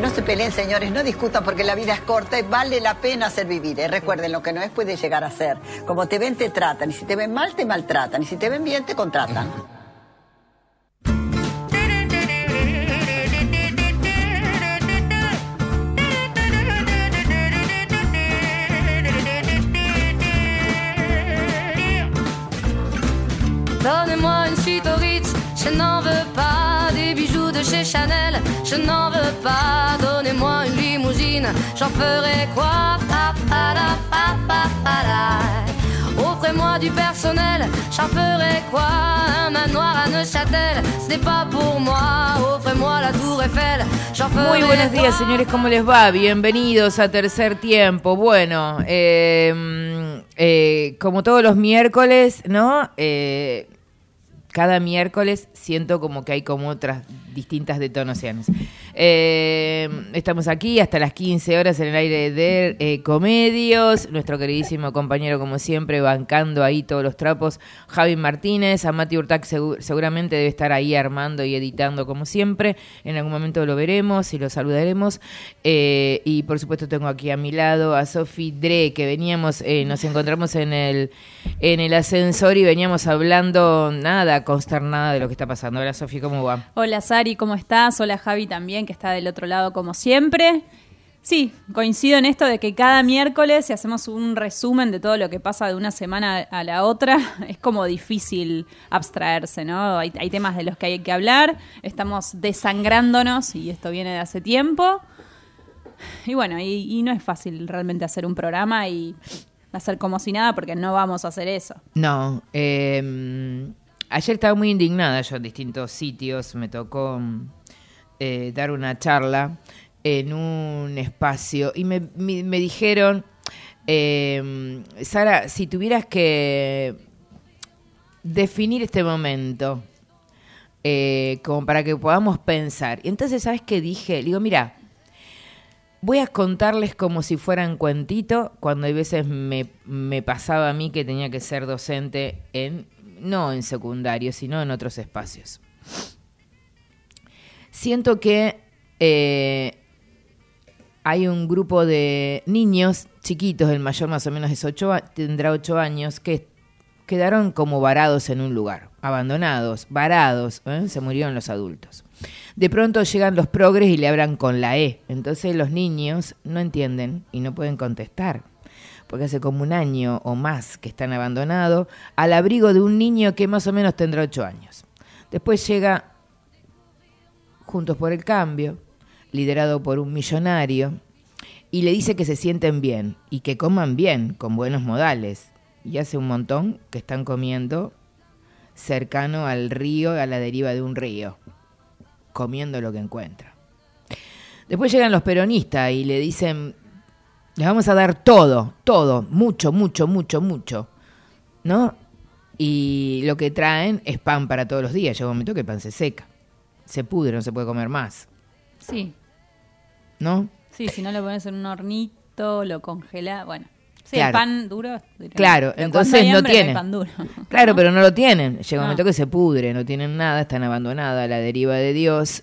No se peleen, señores, no discutan porque la vida es corta y vale la pena hacer vivir. ¿eh? Recuerden, lo que no es puede llegar a ser. Como te ven, te tratan. Y si te ven mal, te maltratan. Y si te ven bien, te contratan. Donnez-moi je n'en veux pas de chez Chanel, je n'en veux pas. Donnez-moi une limousine, j'en ferai quoi. Offrez-moi du personnel, j'en ferai quoi Un manoir à Neuchâtel, ce n'est pas pour moi. Offrez-moi la tour Eiffel, j'en ferai Muy buenos días, señores, ¿cómo les va? Bienvenidos a Tercer Tiempo. Bueno, eh, eh, como todos los miércoles, ¿no? Eh, cada miércoles siento como que hay como otras distintas detonaciones. Eh, estamos aquí hasta las 15 horas en el aire de eh, Comedios. Nuestro queridísimo compañero, como siempre, bancando ahí todos los trapos, Javi Martínez. A Mati Urtac segu- seguramente debe estar ahí armando y editando como siempre. En algún momento lo veremos y lo saludaremos. Eh, y por supuesto tengo aquí a mi lado a Sofi Dre, que veníamos, nos encontramos en el, en el ascensor y veníamos hablando nada, consternada de lo que está pasando. Hola Sofi, ¿cómo va? Hola Sari, ¿cómo estás? Hola Javi también, que está del otro lado como siempre. Sí, coincido en esto de que cada miércoles, si hacemos un resumen de todo lo que pasa de una semana a la otra, es como difícil abstraerse, ¿no? Hay, hay temas de los que hay que hablar, estamos desangrándonos y esto viene de hace tiempo. Y bueno, y, no es fácil realmente hacer un programa y hacer como si nada porque no vamos a hacer eso. No, eh, ayer estaba muy indignada yo en distintos sitios, me tocó eh, dar una charla en un espacio y me, me- dijeron, eh, Sara, si tuvieras que definir este momento eh, como para que podamos pensar, y entonces, ¿sabes qué dije? Le digo, mira, Voy a contarles como si fueran cuentito, cuando hay veces me, me pasaba a mí que tenía que ser docente en, no en secundario, sino en otros espacios. Siento que eh, hay un grupo de niños chiquitos, el mayor más o menos es ocho, tendrá ocho años, que quedaron como varados en un lugar, abandonados, varados, ¿eh? se murieron los adultos. De pronto llegan los progres y le hablan con la E. Entonces los niños no entienden y no pueden contestar. Porque hace como un año o más que están abandonados al abrigo de un niño que más o menos tendrá ocho años. Después llega Juntos por el Cambio, liderado por un millonario, y le dice que se sienten bien y que coman bien, con buenos modales. Y hace un montón que están comiendo cercano al río, a la deriva de un río comiendo lo que encuentra. Después llegan los peronistas y le dicen, les vamos a dar todo, todo, mucho, mucho, mucho, mucho, ¿no? Y lo que traen es pan para todos los días. Llega un momento que el pan se seca, se pudre, no se puede comer más, Sí, ¿no? sí, si no lo pones en un hornito, lo congelas, bueno. Sí, Claro. el pan duro. diré. Claro, Pero entonces no hambre, tienen. pan duro. Claro, pero no lo tienen. Llega un momento que se pudre, no tienen nada, están abandonadas a la deriva de Dios.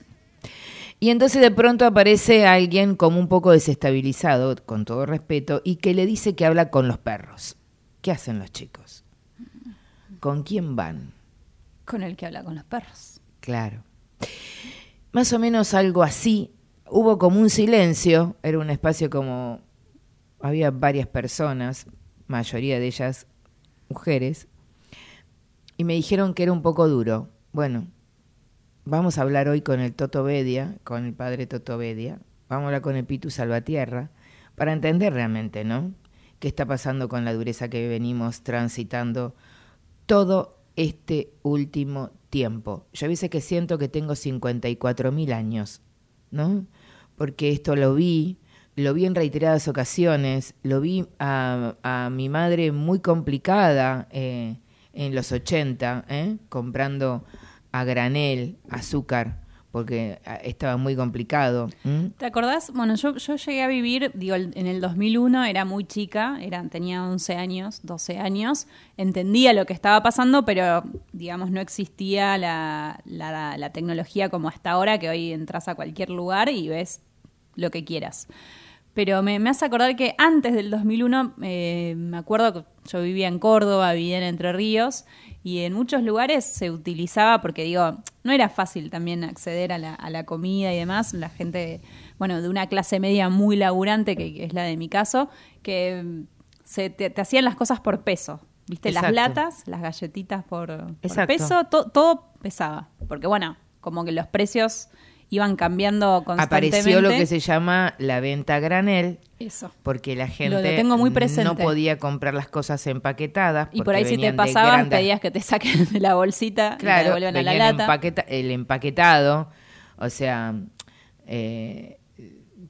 Y entonces de pronto aparece alguien como un poco desestabilizado, con todo respeto, y que le dice que habla con los perros. ¿Qué hacen los chicos? ¿Con quién van? Con el que habla con los perros. Claro. Más o menos algo así. Hubo como un silencio, era un espacio como... Había varias personas, mayoría de ellas mujeres, y me dijeron que era un poco duro. Bueno, vamos a hablar hoy con el Toto Bedia, con el padre Toto Bedia, vamos a hablar con el Pitu Salvatierra, para entender realmente, ¿no? ¿Qué está pasando con la dureza que venimos transitando todo este último Yo a veces que siento que tengo 54 mil años, ¿no? Porque esto lo vi, lo vi en reiteradas ocasiones, lo vi a, a mi madre muy complicada eh, en los 80, ¿eh? comprando a granel azúcar, porque ah, estaba muy complicado. ¿m? ¿Te acordás? Bueno, yo, llegué a vivir, digo, en el 2001 era muy chica, era, tenía 11 años, 12 años, entendía lo que estaba pasando, pero digamos no existía la, la, la tecnología como hasta ahora, que hoy entras a cualquier lugar y ves lo que quieras. Pero me, me hace acordar que antes del 2001, eh, me acuerdo que yo vivía en Córdoba, vivía en Entre Ríos, y en muchos lugares se utilizaba, porque digo, no era fácil también acceder a la, a la comida y demás, la gente, bueno, de una clase media muy laburante, que es la de mi caso, que mm, se, te, te hacían las cosas por peso. ¿Viste? Las latas, las galletitas por, peso, to- todo pesaba. Porque bueno, como que los precios iban cambiando constantemente. Apareció lo que se llama la venta granel, Eso. porque la Lo gente tengo muy presente. no podía comprar las cosas empaquetadas. Y por ahí si te grandes- pedías que te saquen de la bolsita y te Claro, devuelvan a la lata. empaqueta- el empaquetado, o sea, eh,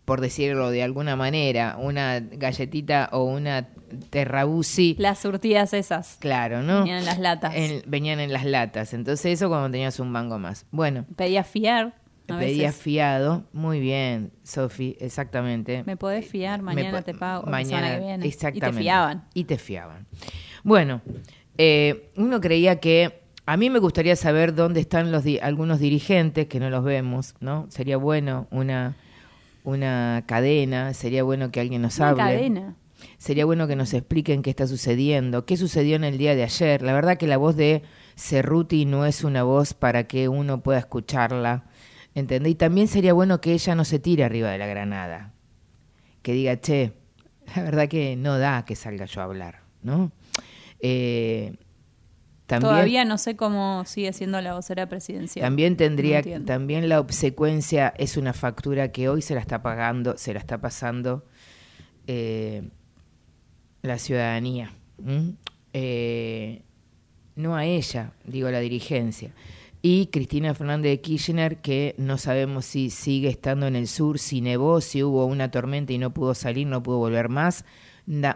por decirlo de alguna manera, una galletita o una terrabusi. Las surtidas esas. Claro, ¿no? Venían en las latas. En- venían en las latas. Entonces eso cuando tenías un mango más. Bueno, Pedías fiar. A veces. fiado. Muy bien, Sofi, exactamente. Me podés fiar, mañana po- te pago. Mañana, que viene. exactamente. Y te fiaban. Y te fiaban. Bueno, eh, uno creía que a mí me gustaría saber dónde están los di- algunos dirigentes que no los vemos, ¿no? Sería bueno una una cadena, sería bueno que alguien nos Una hable. cadena. Sería bueno que nos expliquen qué está sucediendo, qué sucedió en el día de ayer. La verdad que la voz de Cerruti no es una voz para que uno pueda escucharla, ¿entendés? Y también sería bueno que ella no se tire arriba de la granada, que diga, che, la verdad que no da que salga yo a hablar, ¿no? Eh, también, Todavía no sé cómo sigue siendo la vocera presidencial. también tendría, también la obsecuencia es una factura que hoy se la está pagando, se la está pasando eh, la ciudadanía. Eh, no a ella, digo a la dirigencia. Y Cristina Fernández de Kirchner, que no sabemos si sigue estando en el sur, si nevó, si hubo una tormenta y no pudo salir, no pudo volver más,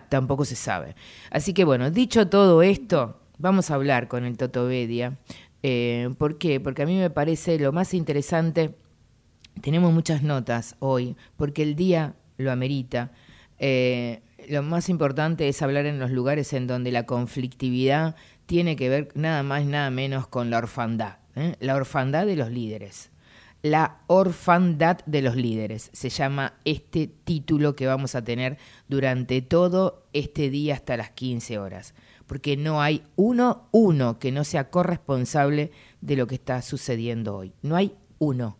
tampoco se sabe. Así que bueno, dicho todo esto, vamos a hablar con el Toto Bedia. Eh, ¿Por qué? Porque a mí me parece lo más interesante tenemos muchas notas hoy, porque el día lo amerita. Eh, lo más importante es hablar en los lugares en donde la conflictividad tiene que ver nada más, nada menos con la orfandad. ¿Eh? La orfandad de los líderes. La orfandad de los líderes. Se llama este título que vamos a tener durante todo este día hasta las 15 horas. Porque no hay uno, uno que no sea corresponsable de lo que está sucediendo hoy. No hay uno.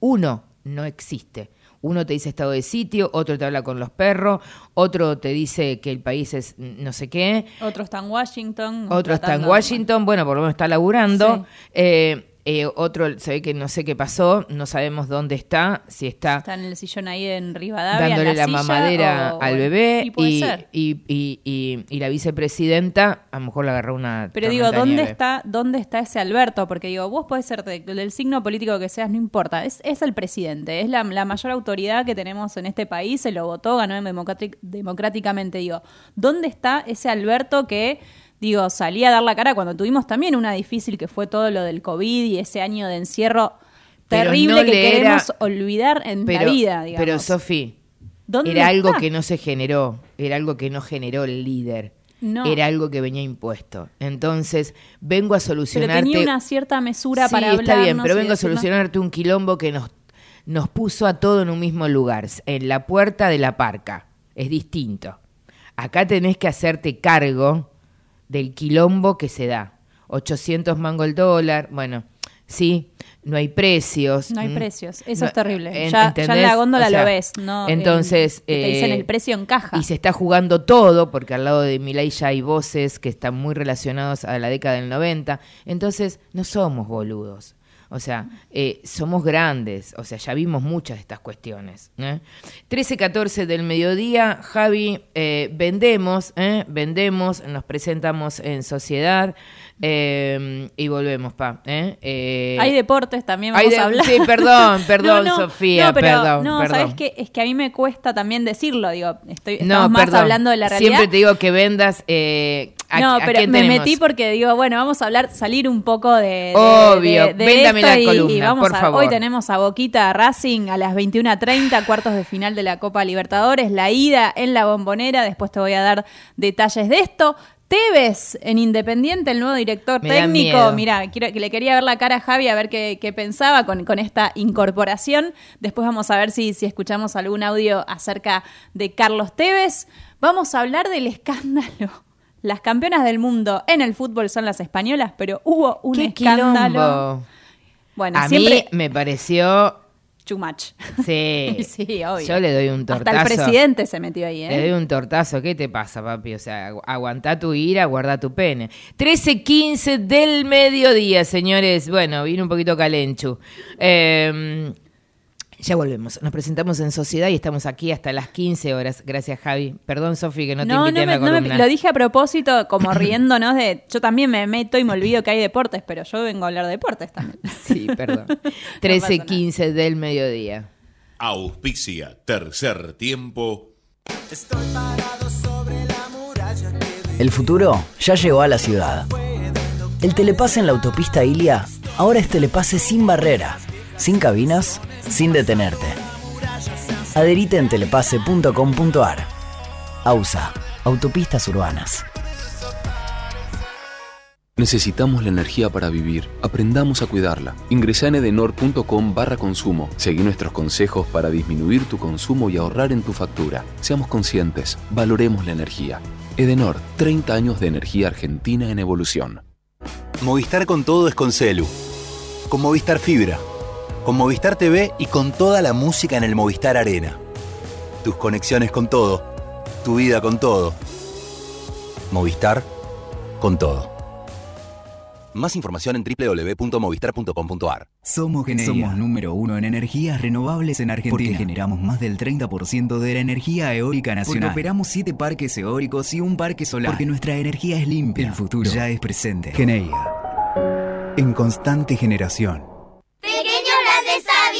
Uno no existe. Uno te dice estado de sitio, otro te habla con los perros, otro te dice que el país es no sé qué, Otro está en Washington. otro está en Washington, bueno, por lo menos está laburando. Sí. Eh, eh, otro se ve que no sé qué pasó, no sabemos dónde está, si está Está en el sillón ahí en Rivadavia. en dándole la, silla, mamadera o- al bebé Y y, y, y- y- y la vicepresidenta a lo mejor le agarró una Pero digo, ¿dónde nieve. está, ¿dónde está ese Alberto? Porque digo, vos podés ser de- del signo político que seas, no importa. Es, es el presidente, es la, la mayor autoridad que tenemos en este país, se lo votó, ganó democrátic- democráticamente. Digo, ¿dónde está ese Alberto que, digo, salía a dar la cara cuando tuvimos también una difícil que fue todo lo del COVID y ese año de encierro Pero terrible no que era- queremos olvidar en pero, la vida, digamos? Pero Sofi, ¿Dónde era algo está? que no se generó, era algo que no generó el líder. No. Era algo que venía impuesto. Entonces, vengo a Pero solucionarte. tenía una cierta mesura sí, para está bien, pero vengo a solucionarte un quilombo que nos nos puso a todo en un mismo lugar, en la puerta de la parca. Es distinto. Acá tenés que hacerte cargo del quilombo que se da. 800 mango el dólar, bueno, sí, no hay precios. No hay ¿m? precios, eso No, es terrible. en- ya, ya en la góndola O sea, lo ves, ¿no? Entonces, En- te dicen eh, el precio en caja. y se está jugando todo, porque al lado de Milei ya hay voces que están muy relacionados a la década del 90. Entonces, no somos boludos. O sea, eh, somos grandes. O sea, ya vimos muchas de estas cuestiones. ¿eh? 13, 14 del mediodía, Javi, eh, vendemos, ¿eh? vendemos, nos presentamos en sociedad eh, y volvemos, pa. ¿eh? Eh, Hay deportes también, hay vamos de- a hablar. sí, perdón, perdón, Sofía, no, pero, perdón, No, perdón. ¿sabes qué? Es que a mí me cuesta también decirlo, digo, estoy, estamos más perdón. hablando de la realidad. Siempre te digo que vendas. Eh, ¿a- no, pero me tenemos? metí porque digo, bueno, vamos a hablar, salir un poco de, de- Obvio, de, de véndame esto la y- y, columna, vamos por a- favor. Hoy tenemos a Boquita Racing a las 21.30, cuartos de final de la Copa Libertadores, la ida en la bombonera, después te voy a dar detalles de esto. Tevez en Independiente, el nuevo director Me técnico. Mira, que le quería ver la cara a Javi a ver qué, qué pensaba con, con esta incorporación. Después vamos a ver si, si escuchamos algún audio acerca de Carlos Tevez. Vamos a hablar del escándalo. Las campeonas del mundo en el fútbol son las españolas, pero hubo un ¡Qué escándalo. quilombo! Bueno, a siempre mí me pareció. Too much. Sí. sí, obvio. Yo le doy un Hasta tortazo. el presidente se metió ahí, Le doy ¿eh? un tortazo. ¿Qué te pasa, papi? O sea, agu- aguantá tu ira, guarda tu pene. 13.15 del mediodía, señores. Bueno, vino un poquito calenchu. Eh, ya volvemos. Nos presentamos en sociedad y estamos aquí hasta las 15 horas. Gracias, Javi. Perdón, Sofi, que no te No, invité no, me- a la no me- lo dije a propósito, como riéndonos de. Yo también me meto y me olvido que hay deportes, pero yo vengo a hablar de deportes también. Sí, perdón. 13.15 del mediodía. Auspicia tercer tiempo. El futuro ya llegó a la ciudad. El telepase en la autopista Ilia ahora es telepase sin barrera, sin cabinas, sin detenerte. Adherite en telepase.com.ar. AUSA, Autopistas Urbanas. Necesitamos la energía para vivir. Aprendamos a cuidarla. Ingresa en edenor.com barra consumo. Seguí nuestros consejos para disminuir tu consumo y ahorrar en tu factura. Seamos conscientes. Valoremos la energía. Edenor, 30 años de energía argentina en evolución. Movistar con todo es con Celu. Con Movistar Fibra. Con Movistar TV y con toda la música en el Movistar Arena. Tus conexiones con todo. Tu vida con todo. Movistar con todo. Más información en www.movistar.com.ar. Somos Geneia. Somos número uno en energías renovables en Argentina. Porque generamos más del 30% de la energía eólica nacional. Porque operamos siete parques eólicos y un parque solar. Porque nuestra energía es limpia. El futuro ya es presente. Geneia. En constante generación.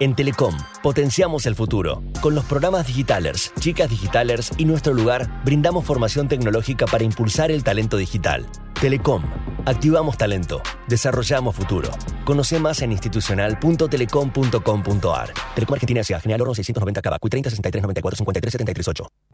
En Telecom, potenciamos el futuro. Con los programas Digitalers, Chicas Digitalers y Nuestro Lugar, brindamos formación tecnológica para impulsar el talento digital. Telecom, activamos talento, desarrollamos futuro. Conoce más en institucional.telecom.com.ar. Telecom Argentina S.A. General Oro 690 Cabacuy 30 63 94 53 73 8.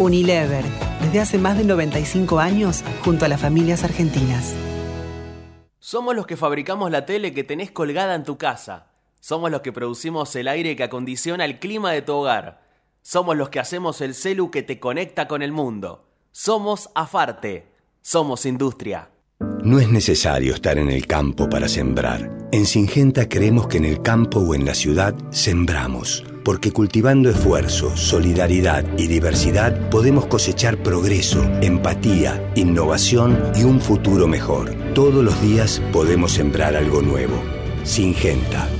Unilever, desde hace más de 95 años, junto a las familias argentinas. Somos los que fabricamos la tele que tenés colgada en tu casa. Somos los que producimos el aire que acondiciona el clima de tu hogar. Somos los que hacemos el celu que te conecta con el mundo. Somos Afarte. Somos industria. No es necesario estar en el campo para sembrar. En Singenta creemos que en el campo o en la ciudad sembramos. Porque cultivando esfuerzo, solidaridad y diversidad podemos cosechar progreso, empatía, innovación y un futuro mejor. Todos los días podemos sembrar algo nuevo. Singenta.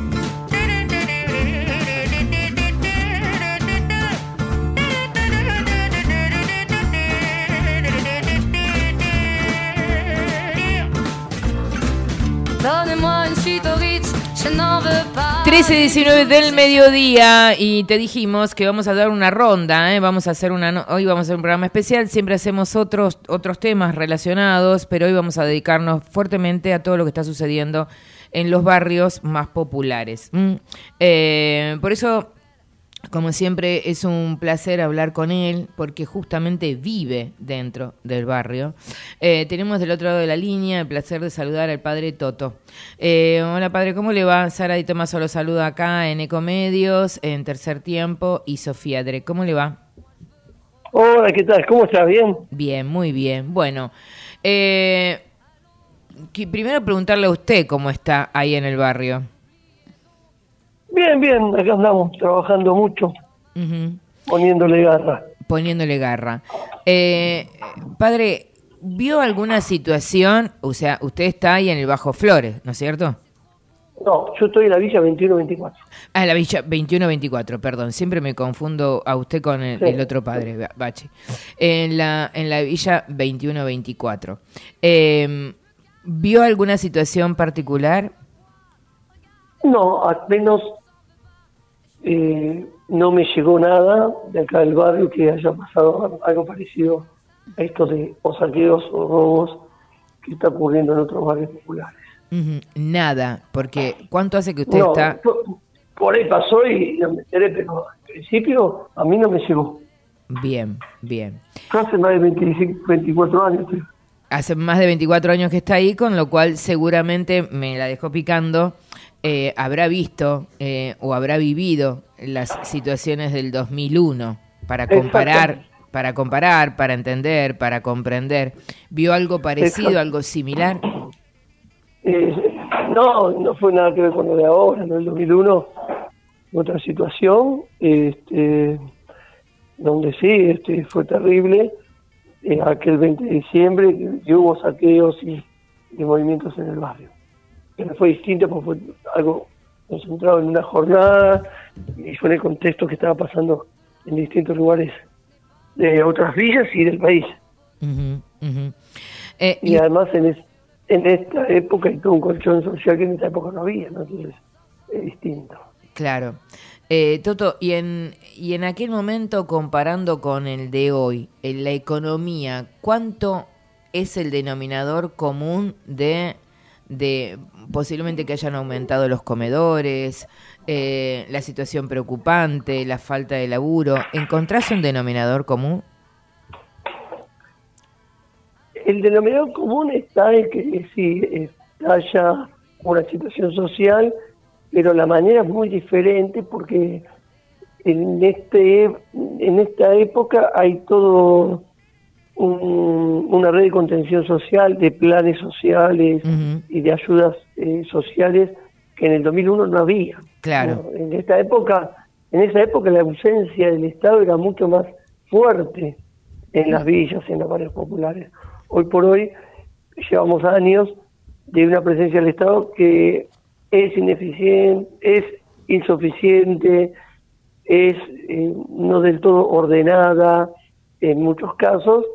13-19 del mediodía y te dijimos que vamos a dar una ronda, ¿eh? vamos a hacer una hoy vamos a hacer un programa especial, siempre hacemos otros otros temas relacionados, pero hoy vamos a dedicarnos fuertemente a todo lo que está sucediendo en los barrios más populares. Eh, por eso como siempre es un placer hablar con él porque justamente vive dentro del barrio. Eh, tenemos del otro lado de la línea el placer de saludar al padre Toto. Eh, hola padre, ¿cómo le va? Sara Di Tomaso lo saluda acá en Ecomedios, en Tercer Tiempo y Sofía Dre. ¿Cómo le va? Hola, ¿qué tal? ¿Cómo estás? ¿Bien? Bien, muy bien. Bueno, eh, primero preguntarle a usted cómo está ahí en el barrio. Bien, bien, acá andamos trabajando mucho, poniéndole garra. poniéndole garra. Eh, padre, ¿vio alguna situación? O sea, usted está ahí en el Bajo Flores, ¿no es cierto? No, yo estoy en la Villa 2124. Ah, en la Villa 2124, perdón. Siempre me confundo a usted con el, Sí. el otro padre, Bache. En la, en la Villa 2124. Eh, ¿Vio alguna situación particular? No, al menos eh, no me llegó nada de acá del barrio que haya pasado algo parecido a esto de o saqueos o robos que está ocurriendo en otros barrios populares. Nada, porque ¿cuánto hace que usted No, está? por, por ahí pasó y no me enteré, pero al principio a mí no me llegó. Bien, bien. Hace más de 25, 24 años. hace más de 24 años que está ahí, con lo cual seguramente me la dejó picando, eh, habrá visto eh, o habrá vivido las situaciones del 2001 para comparar, para comparar, para entender, para comprender. ¿Vio algo parecido, algo similar? Eh, no, no fue nada que ver con lo de ahora, lo del 2001, otra situación, este, donde sí, este, fue terrible, eh, aquel 20 de diciembre, que, que hubo saqueos y, y movimientos en el barrio. Fue distinto porque fue algo concentrado en una jornada y fue en el contexto que estaba pasando en distintos lugares de otras villas y del país. Eh, Y además en, es- en esta época hay todo un colchón social que en esta época no había, ¿no? Entonces es distinto. Claro. Eh, Toto, y en, y en aquel momento, comparando con el de hoy, en la economía, ¿cuánto es el denominador común de, de posiblemente que hayan aumentado los comedores, eh, la situación preocupante, la falta de laburo? ¿Encontrás un denominador común? El denominador común está en que sí, está ya una situación social, pero la manera es muy diferente porque en este en esta época hay todo un- una red de contención social, de planes sociales y de ayudas eh, sociales que en el 2001 no había. Claro. ¿no? En esta época, en esa época la ausencia del Estado era mucho más fuerte en las villas, en los barrios populares. Hoy por hoy llevamos años de una presencia del Estado que es ineficiente, es insuficiente, es eh, no del todo ordenada en muchos casos,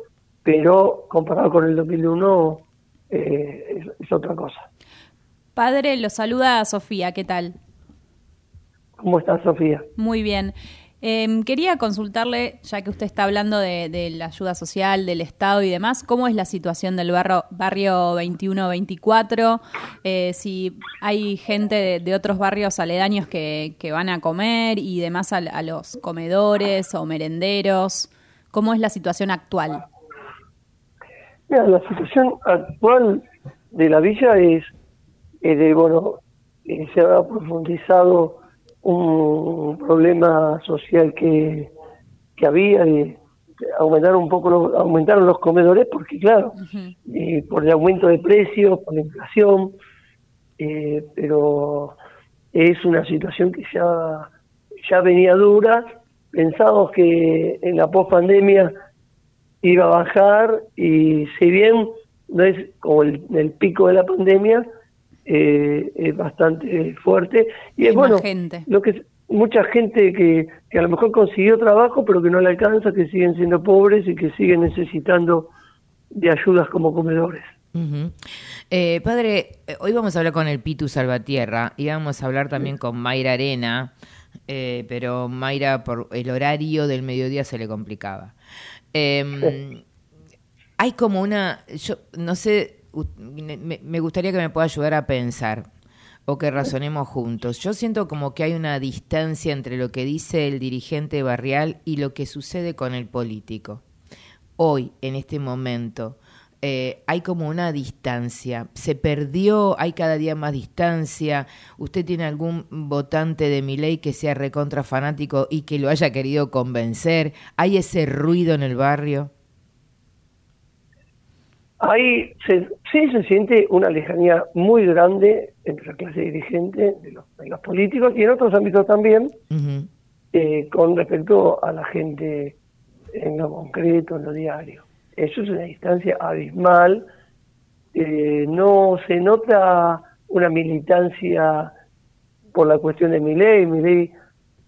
pero comparado con el 2001 eh, es, es otra cosa. Padre, lo saluda Sofía, ¿qué tal? ¿Cómo estás, Sofía? Muy bien. Em, quería consultarle, ya que usted está hablando de, de la ayuda social, del Estado y demás, ¿cómo es la situación del barrio, barrio 21-24? Eh, si hay gente de, de otros barrios aledaños que, que van a comer y demás a, a los comedores o merenderos. ¿Cómo es la situación actual? Mira, la situación actual de la villa es, es de, bueno, eh, se ha profundizado un problema social que, que había de aumentar un poco los, aumentaron los comedores porque claro eh, por el aumento de precios por la inflación eh, pero es una situación que ya ya venía dura. Pensamos que en la post pandemia iba a bajar y si bien no es como el, el pico de la pandemia eh, es bastante fuerte y es bueno lo que mucha gente que, que a lo mejor consiguió trabajo pero que no le alcanza que siguen siendo pobres y que siguen necesitando de ayudas como comedores. Eh, padre, eh, hoy vamos a hablar con el Pitu Salvatierra y vamos a hablar también con Mayra Arena, eh, pero Mayra por el horario del mediodía se le complicaba. Eh, hay como una, yo no sé, me gustaría que me pueda ayudar a pensar o que razonemos juntos. Yo siento como que hay una distancia entre lo que dice el dirigente barrial y lo que sucede con el político. Hoy, en este momento, eh, hay como una distancia. Se perdió, hay cada día más distancia. ¿Usted tiene algún votante de mi ley que sea recontra fanático y que lo haya querido convencer? ¿Hay ese ruido en el barrio? Ahí se, sí se siente una lejanía muy grande entre la clase dirigente de los, de los políticos y en otros ámbitos también eh, con respecto a la gente en lo concreto, en lo diario. Eso es una distancia abismal. Eh, no se nota una militancia por la cuestión de mi ley. Mi ley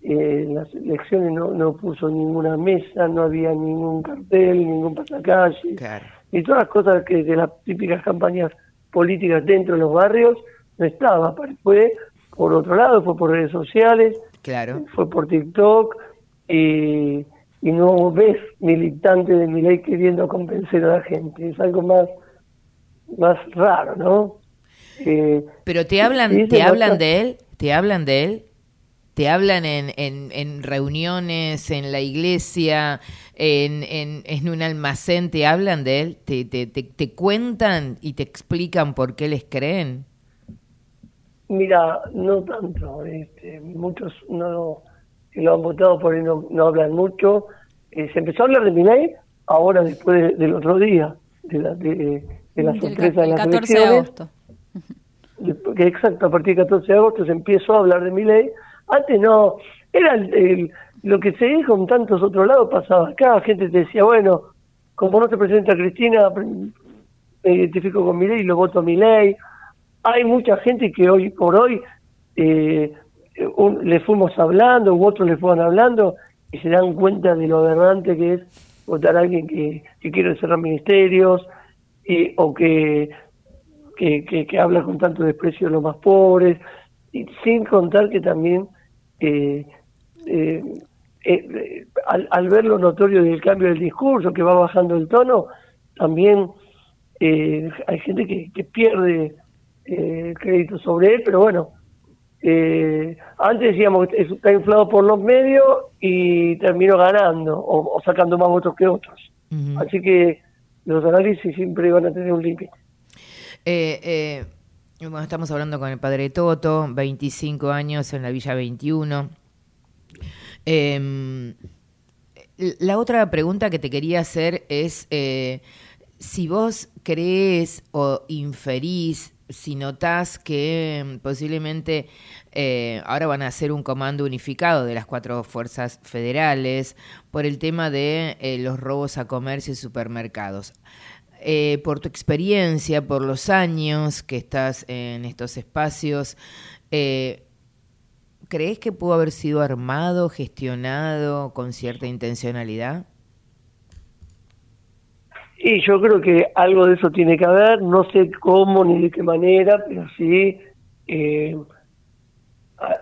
en las elecciones no, no puso ninguna mesa, no había ningún cartel, ningún pasacalle. Y todas las cosas que de las típicas campañas políticas dentro de los barrios no estaba. Fue por otro lado, fue por redes sociales, Claro. fue por TikTok y, y no ves militantes de mi ley queriendo convencer a la gente. Es algo más, más raro, ¿no? Eh, Pero te hablan, te hablan de él, te hablan de él, te hablan en, en, en reuniones, en la iglesia, en, en, en un almacén, te hablan de él, te, te, te, te cuentan y te explican por qué les creen. Mira, no tanto. Este, muchos no que lo han votado por ahí no, no hablan mucho. Eh, se empezó a hablar de mi ley ahora después de- del otro día, de la, de, de la Del sorpresa de el las 14 de agosto. Exacto, a partir del 14 de agosto se empezó a hablar de mi ley. Antes no, era el- el- lo que se dijo en tantos otros lados pasaba acá. Gente te decía, bueno, como no se presenta Cristina, me identifico con mi ley y lo voto a mi ley. Hay mucha gente que hoy por hoy eh, un- le fuimos hablando, u otros le fueron hablando y se dan cuenta de lo aberrante que es votar a alguien que, quiere cerrar ministerios y, o que que, que, habla con tanto desprecio de los más pobres, y sin contar que también eh, eh, eh, al, al ver lo notorio del cambio del discurso, que va bajando el tono, también eh, hay gente que, que pierde eh, crédito sobre él, pero bueno, eh, antes decíamos que está inflado por los medios y terminó ganando o, o sacando más votos que otros. Así que los análisis siempre van a tener un límite. Eh, eh, bueno, estamos hablando con el padre Toto, 25 años en la Villa 21. Eh, la otra pregunta que te quería hacer es si vos crees o inferís, si notás que mm, posiblemente eh, ahora van a hacer un comando unificado de las cuatro fuerzas federales por el tema de eh, los robos a comercio y supermercados. Eh, por tu experiencia, por los años que estás en estos espacios, ¿crees que pudo haber sido armado, gestionado con cierta intencionalidad? Y yo creo que algo de eso tiene que haber, no sé cómo ni de qué manera, pero sí eh,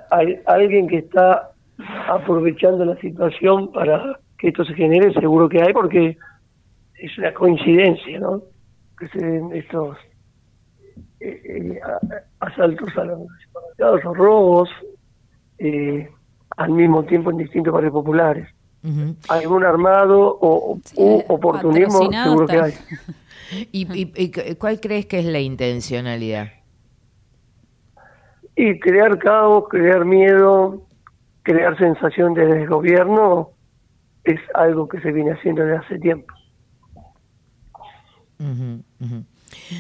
hay alguien que está aprovechando la situación para que esto se genere, seguro que hay, porque es una coincidencia, ¿no? Que se den estos eh, eh, asaltos a los robos al mismo tiempo en distintos barrios populares. Algún armado o u oportunismo seguro que hay. ¿Y, y- y cu- cuál crees que es la intencionalidad? Y crear caos, crear miedo, crear sensación de desgobierno es algo que se viene haciendo desde hace tiempo.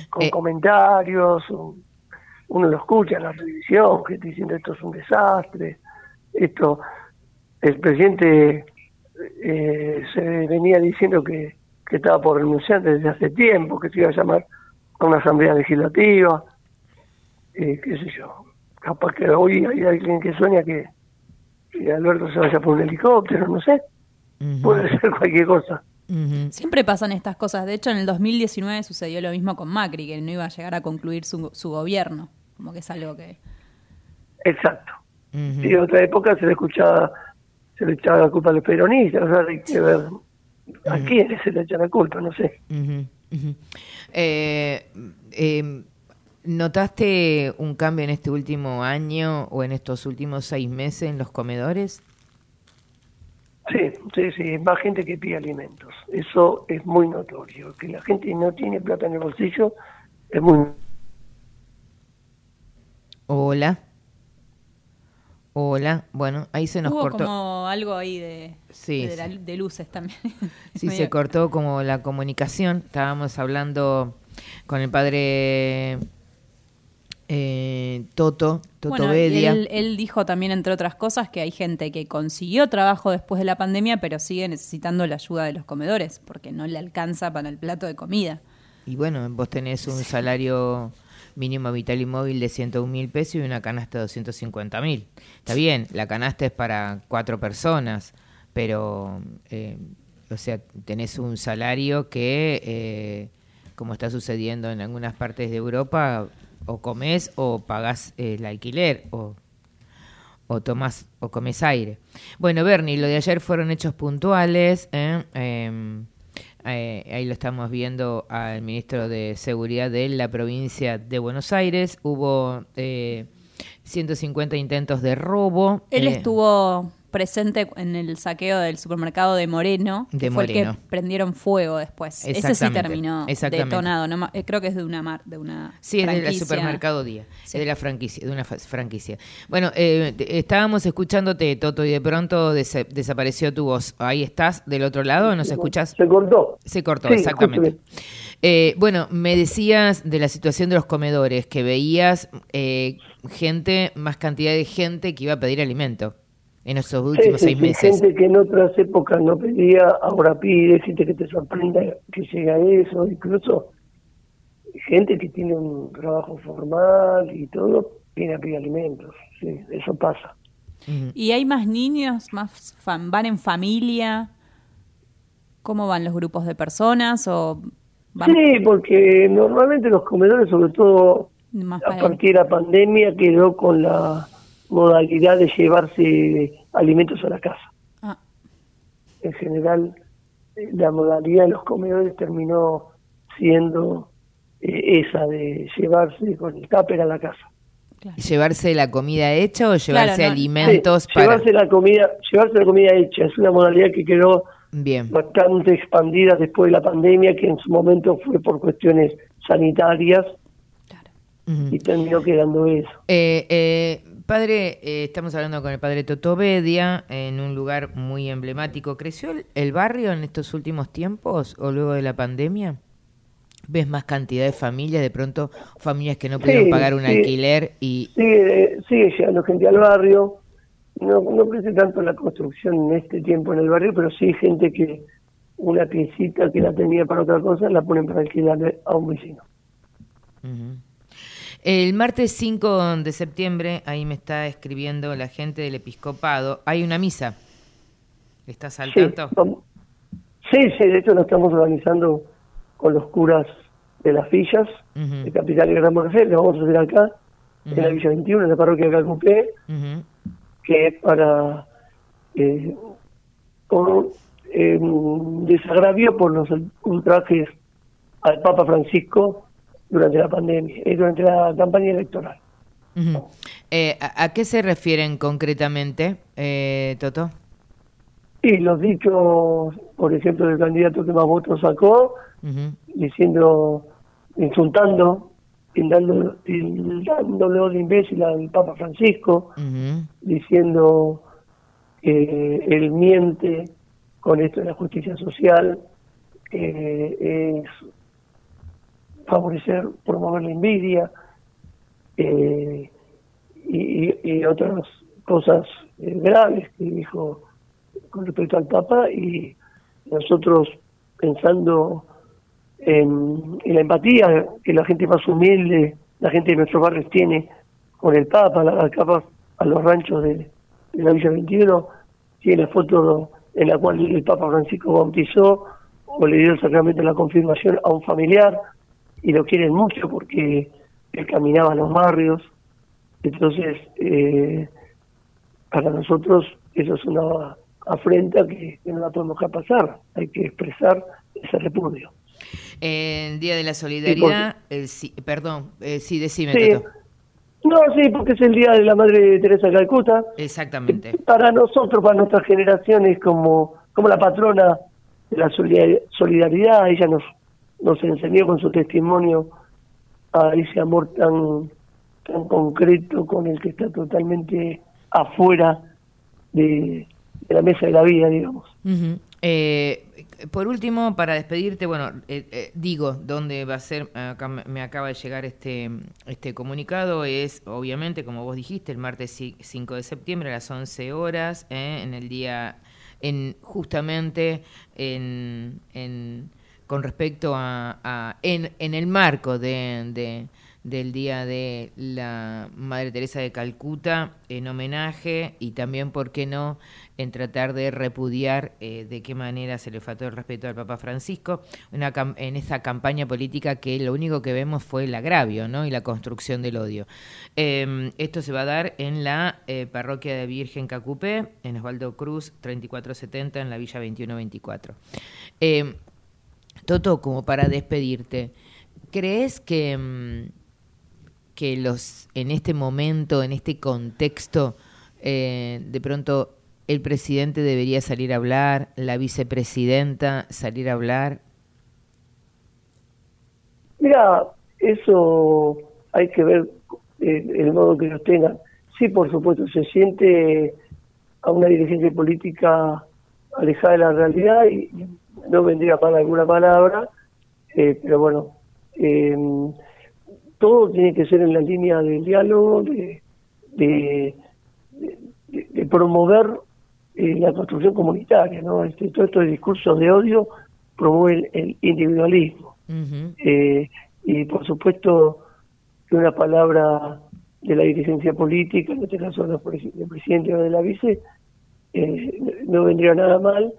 Con Eh, comentarios, uno lo escucha en la televisión, gente diciendo esto es un desastre, esto, el presidente eh, se venía diciendo que, que estaba por renunciar desde hace tiempo, que se iba a llamar a una asamblea legislativa, eh, qué sé yo, capaz que hoy hay alguien que sueña que, que Alberto se vaya por un helicóptero, no sé, puede ser cualquier cosa. Siempre pasan estas cosas. De hecho, en el 2019 sucedió lo mismo con Macri, que no iba a llegar a concluir su, su gobierno. Como que es algo que... Exacto. Y en otra época se le escuchaba, se le echaba la culpa a los peronistas, o sea, hay que ver a quiénes se le echa la culpa, no sé. Eh, eh, ¿Notaste un cambio en este último año o en estos últimos seis meses en los comedores? Sí, sí, sí, más gente que pide alimentos. Eso es muy notorio. Que la gente no tiene plata en el bolsillo es muy... Hola. Hola. Bueno, ahí se nos Hubo cortó. como algo ahí de, Sí, de, la- de luces también. Sí, se cortó como la comunicación. Estábamos hablando con el padre eh, Toto, Toto Bueno, y Bedia. él, él dijo también, entre otras cosas, que hay gente que consiguió trabajo después de la pandemia, pero sigue necesitando la ayuda de los comedores, porque no le alcanza para el plato de comida. Y bueno, vos tenés un salario mínimo vital y móvil de 101 mil pesos y una canasta de 250 mil. Está bien, la canasta es para cuatro personas, pero, eh, o sea, tenés un salario que, eh, como está sucediendo en algunas partes de Europa, o comés o pagás el alquiler, o o tomás o comes aire. Bueno, Bernie, lo de ayer fueron hechos puntuales. ¿eh? Eh, ahí lo estamos viendo al ministro de Seguridad de la provincia de Buenos Aires. Hubo eh, 150 intentos de robo. Él eh, estuvo presente en el saqueo del supermercado de Moreno, que De fue el Moreno. que prendieron fuego después. Ese sí terminó detonado. no eh, creo que es de una mar, de una Sí, es del franquicia. supermercado Día, es de la franquicia, de una franquicia. Bueno, eh, estábamos escuchándote, Toto, y de pronto des- desapareció tu voz. Ahí estás, del otro lado, ¿nos escuchás? Se cortó. Se cortó, Sí, exactamente. Eh, bueno, me decías de la situación de los comedores, que veías eh, gente, más cantidad de gente que iba a pedir alimento en esos últimos Sí, sí, seis sí, meses. Gente que en otras épocas no pedía, ahora pide, gente que te sorprenda que llega a eso, incluso gente que tiene un trabajo formal y todo, viene a pedir alimentos. Sí, eso pasa. ¿Y hay más niños? más fan- ¿Van en familia? ¿Cómo van los grupos de personas? ¿O van Sí, porque normalmente los comedores, sobre todo más a partir de la pandemia, quedó con la modalidad de llevarse alimentos a la casa. Ah. En general, la modalidad de los comedores terminó siendo eh, esa de llevarse con el tupper a la casa. ¿Llevarse la comida hecha o llevarse no- alimentos Sí, para...? llevarse la comida, llevarse la comida hecha es una modalidad que quedó Bien. bastante expandida después de la pandemia, que en su momento fue por cuestiones sanitarias y terminó quedando eso. Eh, eh, padre, eh, estamos hablando con el padre Toto Bedia en un lugar muy emblemático. ¿Creció el, el barrio en estos últimos tiempos o luego de la pandemia? ¿Ves más cantidad de familias, de pronto familias que no pudieron Sí, pagar un sí. alquiler y... Sigue, sigue llegando gente al barrio. No, no crece tanto la construcción en este tiempo en el barrio, pero sí gente que una piecita que la tenía para otra cosa la ponen para alquilarle a un vecino. Ujú. El martes 5 de septiembre, ahí me está escribiendo la gente del episcopado, hay una misa. ¿Estás al Sí, tanto? vamos- sí, sí, de hecho lo estamos organizando con los curas de las villas, de Capital y Gran Buenos Aires, lo vamos a hacer acá, en la. Villa 21, en la parroquia de Ujú. que es para eh, con eh, desagravio por los ultrajes al Papa Francisco durante la pandemia, eh, durante la campaña electoral. Eh, ¿a, a qué se refieren concretamente, eh, Toto? Sí, los dichos, por ejemplo, del candidato que más votos sacó, diciendo, insultando, dándole, de imbécil al Papa Francisco, diciendo que él miente con esto de la justicia social, que es favorecer, promover la envidia eh, y, otras cosas eh, graves que dijo con respecto al Papa y nosotros pensando en, la empatía que la gente más humilde, la gente de nuestros barrios tiene con el Papa, las capas a los ranchos de, la Villa 21, tiene la foto en la cual el Papa Francisco bautizó o le dio el sacramento de la confirmación a un familiar y lo quieren mucho porque él caminaba a los barrios. Entonces, eh, para nosotros eso es una afrenta que, no la podemos dejar pasar. Hay que expresar ese repudio. El Día de la Solidaridad, perdón, eh, sí, decime. No, sí, porque es el Día de la Madre Teresa de Calcuta. Exactamente. Para nosotros, para nuestra generación, es como, como la patrona de la solidaridad. Ella nos nos enseñó con su testimonio a ese amor tan, tan concreto con el que está totalmente afuera de, la mesa de la vida, digamos. Eh, por último, para despedirte, bueno, eh, eh, digo, dónde va a ser, me acaba de llegar este, este comunicado, es obviamente, como vos dijiste, el martes 5 de septiembre a las 11 horas, en el día, en justamente en, en con respecto a, en, el marco de, del Día de la Madre Teresa de Calcuta, en homenaje y también, ¿por qué no?, en tratar de repudiar eh, de qué manera se le faltó el respeto al Papa Francisco en esta campaña política que lo único que vemos fue el agravio ¿no? y la construcción del odio. Em, esto se va a dar en la eh, parroquia de Virgen Cacupé, en Osvaldo Cruz, 3470, en la Villa 2124. Toto, como para despedirte, ¿crees que, mm, que los en este momento, en este contexto, eh, de pronto el presidente debería salir a hablar, la vicepresidenta salir a hablar? Mira, eso hay que ver eh, el modo que lo tengan. Sí, por supuesto, se siente a una dirigencia política alejada de la realidad y no vendría para alguna palabra, eh, pero bueno, em, todo tiene que ser en la línea del diálogo, de, de, promover eh, la construcción comunitaria, ¿no? Este, todo estos discursos de odio promueven el individualismo. Eh, y por supuesto que una palabra de la dirigencia política, en este caso del presidente o de la vice, no vendría nada mal,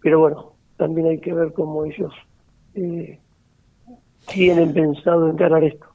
pero bueno, también hay que ver cómo ellos eh, tienen pensado encarar esto.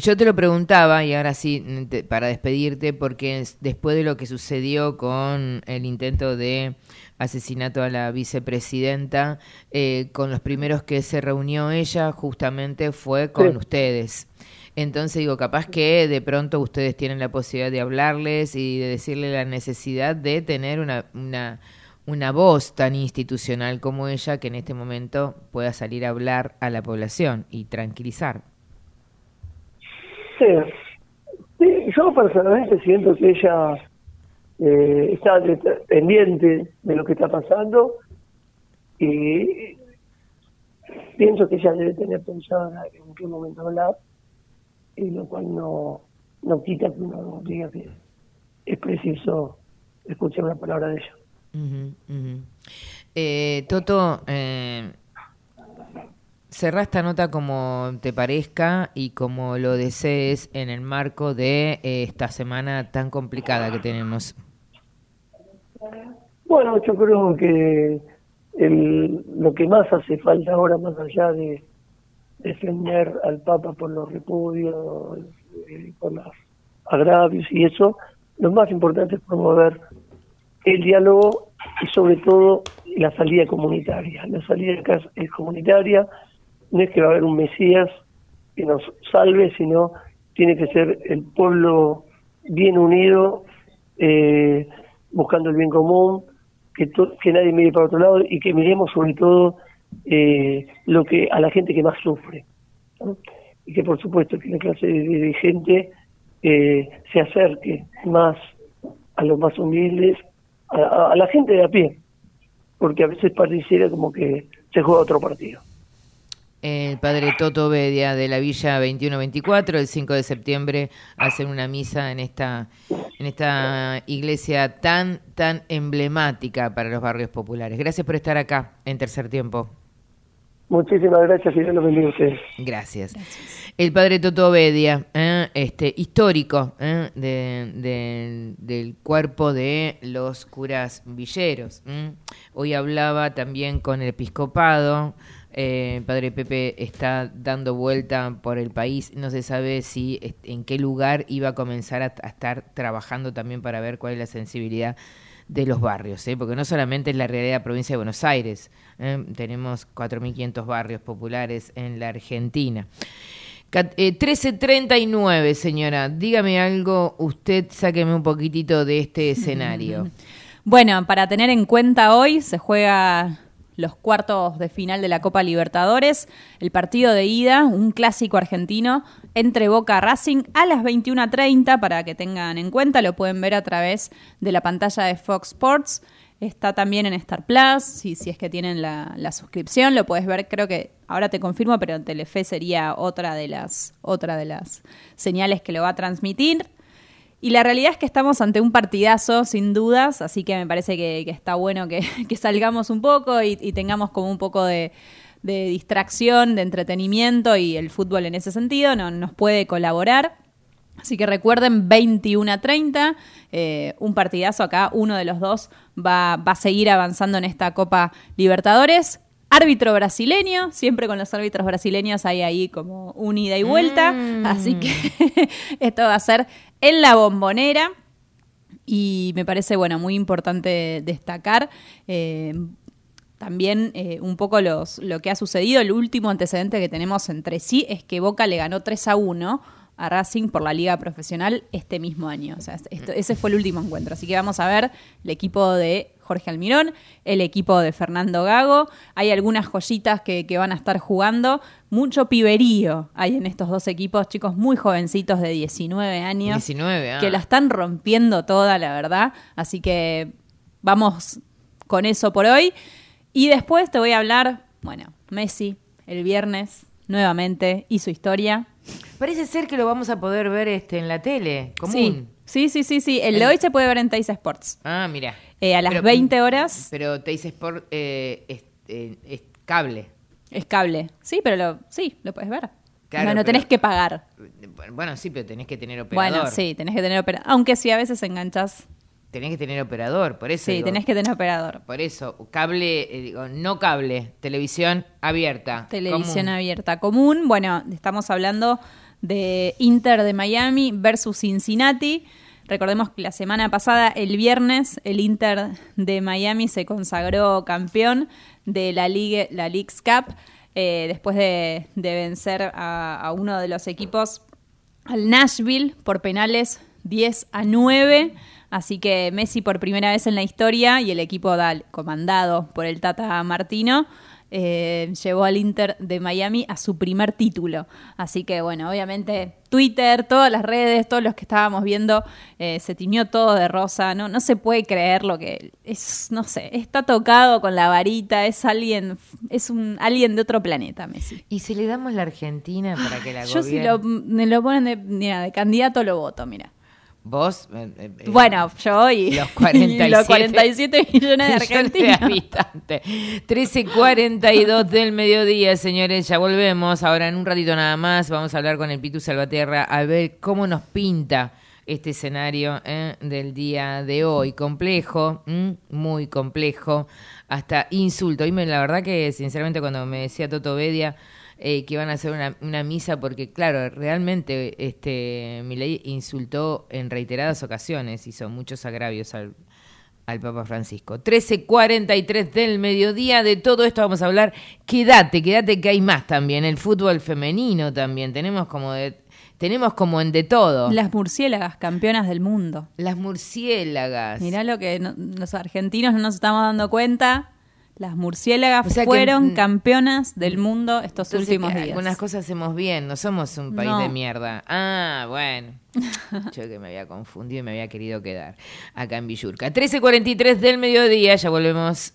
yo te lo preguntaba y ahora sí, para despedirte, porque después de lo que sucedió con el intento de asesinato a la vicepresidenta, eh, con los primeros que se reunió ella justamente fue con ustedes. Entonces digo, capaz que de pronto ustedes tienen la posibilidad de hablarles y de decirle la necesidad de tener una, una una voz tan institucional como ella que en este momento pueda salir a hablar a la población y tranquilizar. Sí, yo personalmente siento que ella eh, está pendiente de lo que está pasando y pienso que ella debe tener pensado en qué momento hablar y lo cual no, no quita que uno diga que es preciso escuchar una palabra de ella. Eh, Toto, eh, cerrá esta nota como te parezca y como lo desees en el marco de eh, esta semana tan complicada que tenemos. Bueno, yo creo que el, lo que más hace falta ahora, más allá de defender al Papa por los repudios, eh, por los agravios y eso, lo más importante es promover el diálogo y sobre todo la salida comunitaria. La salida es comunitaria, no es que va a haber un Mesías que nos salve, sino tiene que ser el pueblo bien unido, eh, buscando el bien común, que, nadie mire para otro lado y que miremos sobre todo eh, lo que a la gente que más sufre. Y que por supuesto que la clase dirigente eh, se acerque más a los más humildes, a, a- la gente de a pie, porque a veces pareciera como que se juega otro partido. El padre Toto Bedia de la Villa 2124, el 5 de septiembre, hacen una misa en esta, en esta iglesia tan, tan emblemática para los barrios populares. Gracias por estar acá en tercer tiempo. Muchísimas gracias y Dios los bendiga a ustedes. Gracias. El padre Toto Bedia, ¿eh? este, histórico ¿eh? de- de- del cuerpo de los curas villeros. ¿eh? Hoy hablaba también con el episcopado. eh, el padre Pepe está dando vuelta por el país. No se sabe si en qué lugar iba a comenzar a, a estar trabajando también para ver cuál es la sensibilidad de los barrios, ¿eh? porque no solamente es la realidad de la provincia de Buenos Aires, ¿eh? tenemos 4.500 barrios populares en la Argentina. Eh, 13.39, señora, dígame algo, usted sáqueme un poquitito de este escenario. Bueno, para tener en cuenta hoy se juega los cuartos de final de la Copa Libertadores, el partido de ida, un clásico argentino entre Boca Racing a las 21:30 para que tengan en cuenta, lo pueden ver a través de la pantalla de Fox Sports. Está también en Star Plus, si, si es que tienen la, la suscripción, lo puedes ver, creo que ahora te confirmo, pero Telefe sería otra de las, otra de las señales que lo va a transmitir. Y la realidad es que estamos ante un partidazo, sin dudas, así que me parece que, que está bueno que, que salgamos un poco y, y tengamos como un poco de, de distracción, de entretenimiento y el fútbol en ese sentido no, nos puede colaborar. Así que recuerden, 21 a 30, eh, un partidazo acá, uno de los dos va, va a seguir avanzando en esta Copa Libertadores. Árbitro brasileño, siempre con los árbitros brasileños hay ahí como un ida y vuelta, así que esto va a ser en la bombonera y me parece, bueno, muy importante destacar. eh, también eh, un poco los, lo que ha sucedido. El último antecedente que tenemos entre sí es que Boca le ganó 3 a 1 a Racing por la Liga Profesional este mismo año. O sea, esto- ese fue el último encuentro. Así que vamos a ver el equipo de Jorge Almirón, el equipo de Fernando Gago. Hay algunas joyitas que, que van a estar jugando. Mucho piberío hay en estos dos equipos, chicos muy jovencitos de 19 años. 19, ah. Que la están rompiendo toda, la verdad. Así que vamos con eso por hoy. Y después te voy a hablar, bueno, Messi, el viernes, nuevamente, hizo historia. Parece ser que lo vamos a poder ver este en la tele, común. Sí, sí, sí, sí. sí. El de hoy se puede ver en Teis Sports. Ah, mira. Eh, a las Pero- 20 horas Pero Teis Sport eh, es, eh, es cable. es cable. Sí, pero lo, sí, lo puedes ver. Claro, no, no tenés que pagar. Bueno, sí, pero tenés que tener operador. Bueno, sí, tenés que tener operador. Aunque sí, a veces enganchas. Tenés que tener operador, por eso. Sí, digo, tenés que tener operador. Por eso, cable, eh, digo, no cable, televisión abierta. Televisión común. abierta común. Bueno, estamos hablando de Inter de Miami versus Cincinnati. Recordemos que la semana pasada, el viernes, el Inter de Miami se consagró campeón de la, Ligue, la League's Cup eh, después de, de vencer a, a uno de los equipos, al Nashville, por penales 10 a 9. Así que Messi por primera vez en la historia y el equipo dal- comandado por el Tata Martino eh, llevó al Inter de Miami a su primer título. Así que bueno, obviamente Twitter, todas las redes, todos los que estábamos viendo, eh, se tiñó todo de rosa. No, no se puede creer lo que es, no sé, está tocado con la varita, es alguien, es un alguien de otro planeta, Messi. Y si le damos la Argentina para que la Yo si lo, me lo ponen de, mira, de candidato lo voto, mira. Vos. eh, eh, eh, Bueno, yo y los y 47, los 47 millones de argentinos. habitantes. 13.42 del mediodía, señores. Ya volvemos. Ahora en un ratito nada más vamos a hablar con el Pitu Salvatierra a ver cómo nos pinta este escenario eh, del día de hoy. Complejo, muy complejo, hasta insulto. Y me, la verdad que, sinceramente, cuando me decía Toto Bedia eh, que iban a hacer una, una, misa porque, claro, realmente este, Milei insultó en reiteradas ocasiones, hizo muchos agravios al, al Papa Francisco. 13.43 del mediodía, de todo esto vamos a hablar. Quédate, quédate que hay más también, el fútbol femenino también, tenemos como de... Tenemos como en de todo. Las murciélagas, campeonas del mundo. Las murciélagas. Mirá lo que no, los argentinos no nos estamos dando cuenta. Las murciélagas o sea fueron que, campeonas del mm. mundo estos últimos eh, días. Algunas cosas hacemos bien, no somos un país no. de mierda. Ah, bueno. Yo que me había confundido y me había querido quedar acá en Villurca. 13.43 del mediodía, ya volvemos.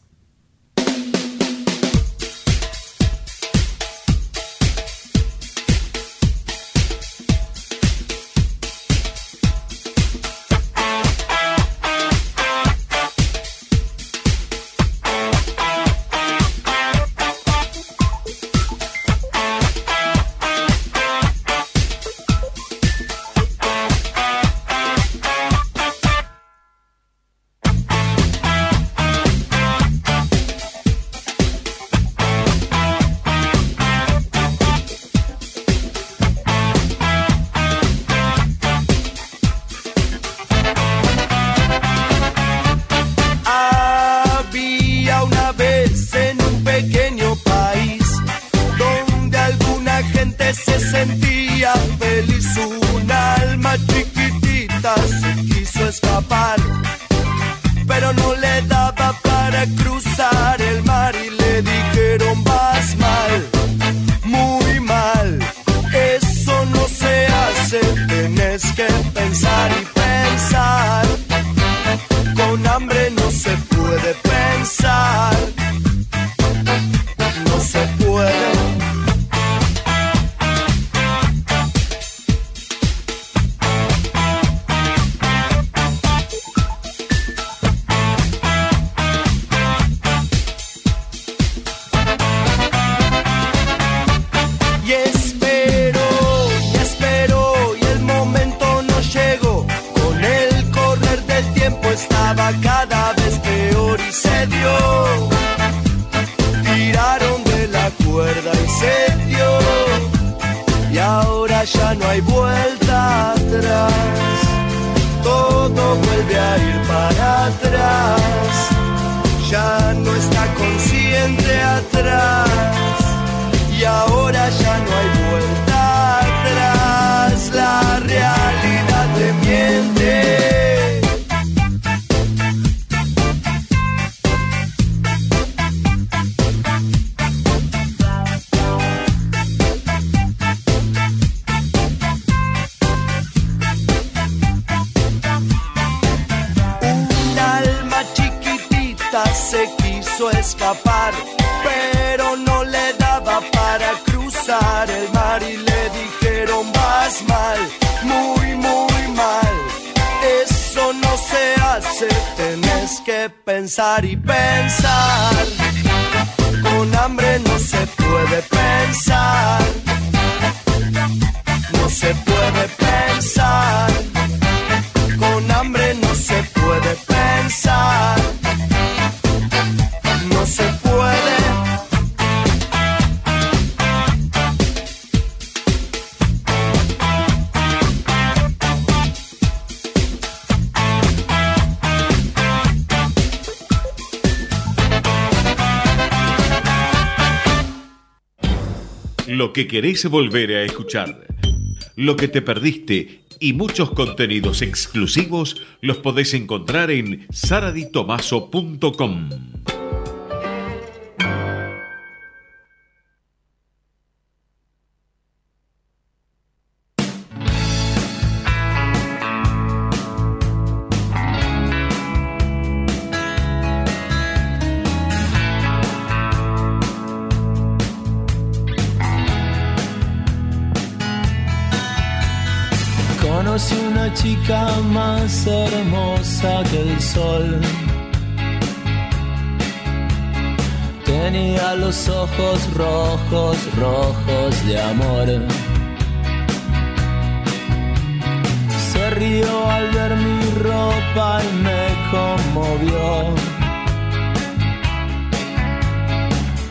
que querés volver a escuchar, lo que te perdiste y muchos contenidos exclusivos los podés encontrar en saraditomaso.com. tenía los ojos rojos, rojos de amor. Se rió al ver mi ropa y me conmovió.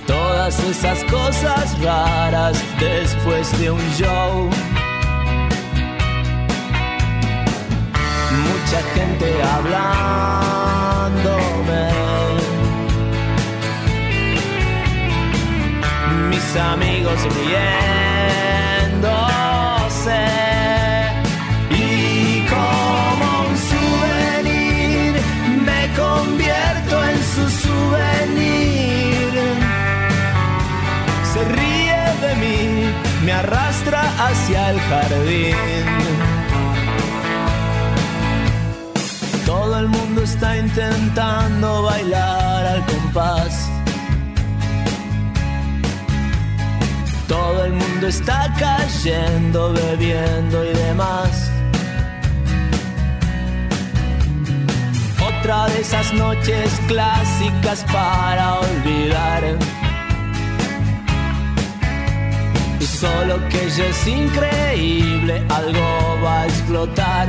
Todas esas cosas raras después de un show. Mucha gente hablándome sus amigos riéndose. Y como un souvenir me convierto en su souvenir. Se ríe de mí, me arrastra hacia el jardín. Todo el mundo está intentando bailar al compás el mundo está cayendo, bebiendo y demás. Otra de esas noches clásicas para olvidar. Y solo que ella es increíble, algo va a explotar.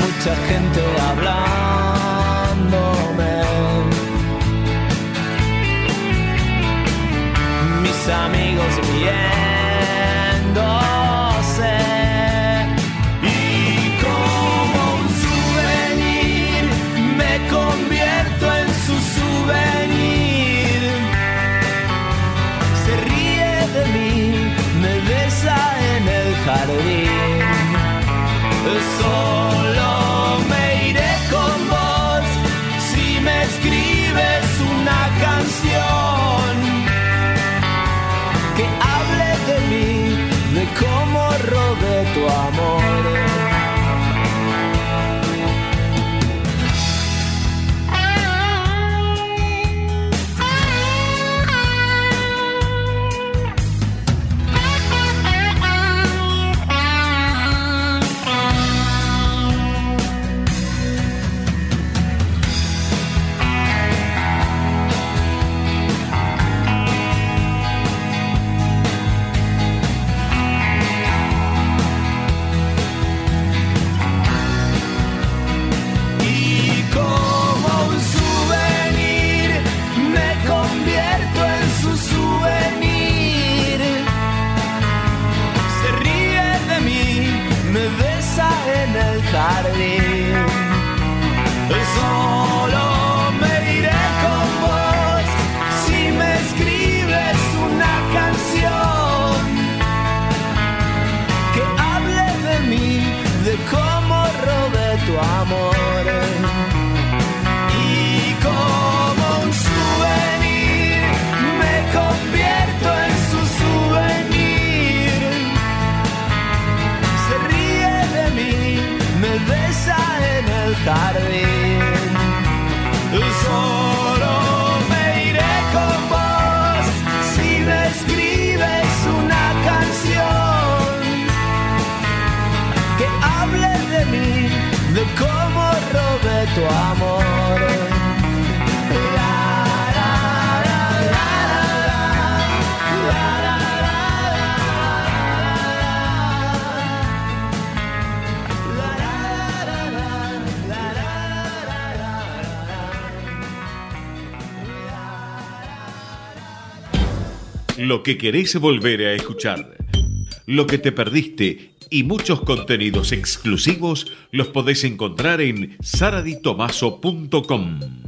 Mucha gente hablándome. Mis amigos viéndose. Y como un souvenir me convierto en su souvenir. Se ríe de mí, me besa en el jardín. Solo jardín. Solo me iré con vos si me escribes una canción que hable de mí, de cómo robé tu amor. Lo que querés volver a escuchar. Lo que te perdiste y muchos contenidos exclusivos los podés encontrar en saraditomaso.com.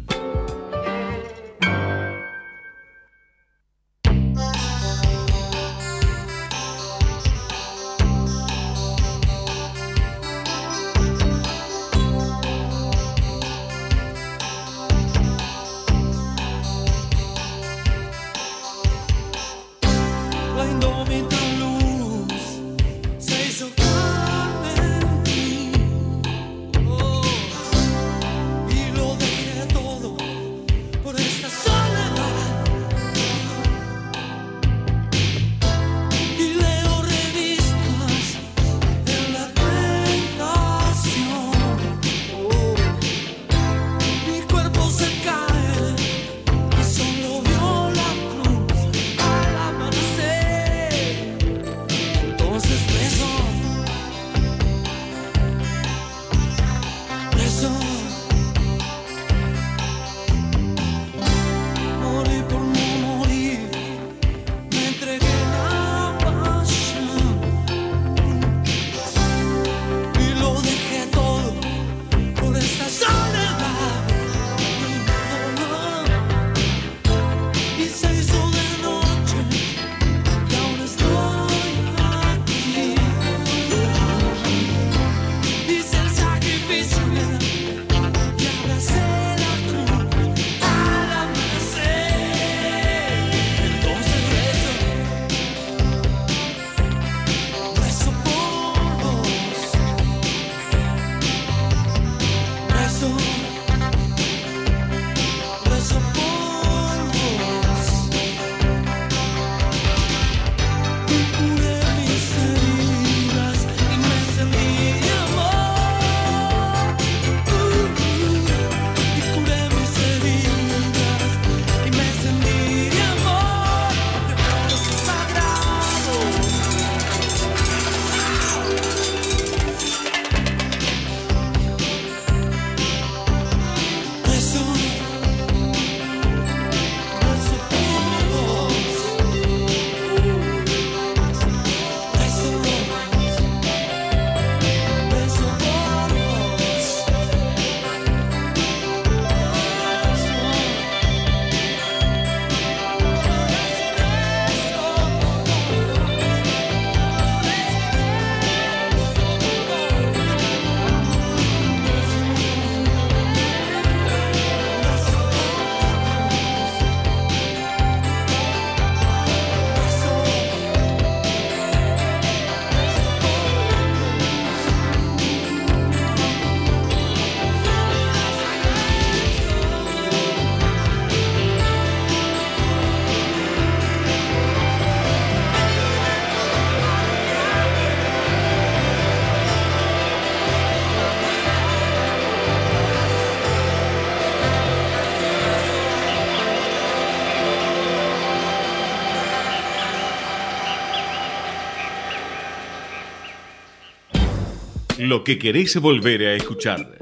lo que querés volver a escuchar.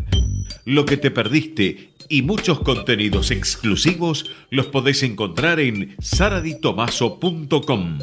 Lo que te perdiste y muchos contenidos exclusivos los podés encontrar en saraditomaso.com.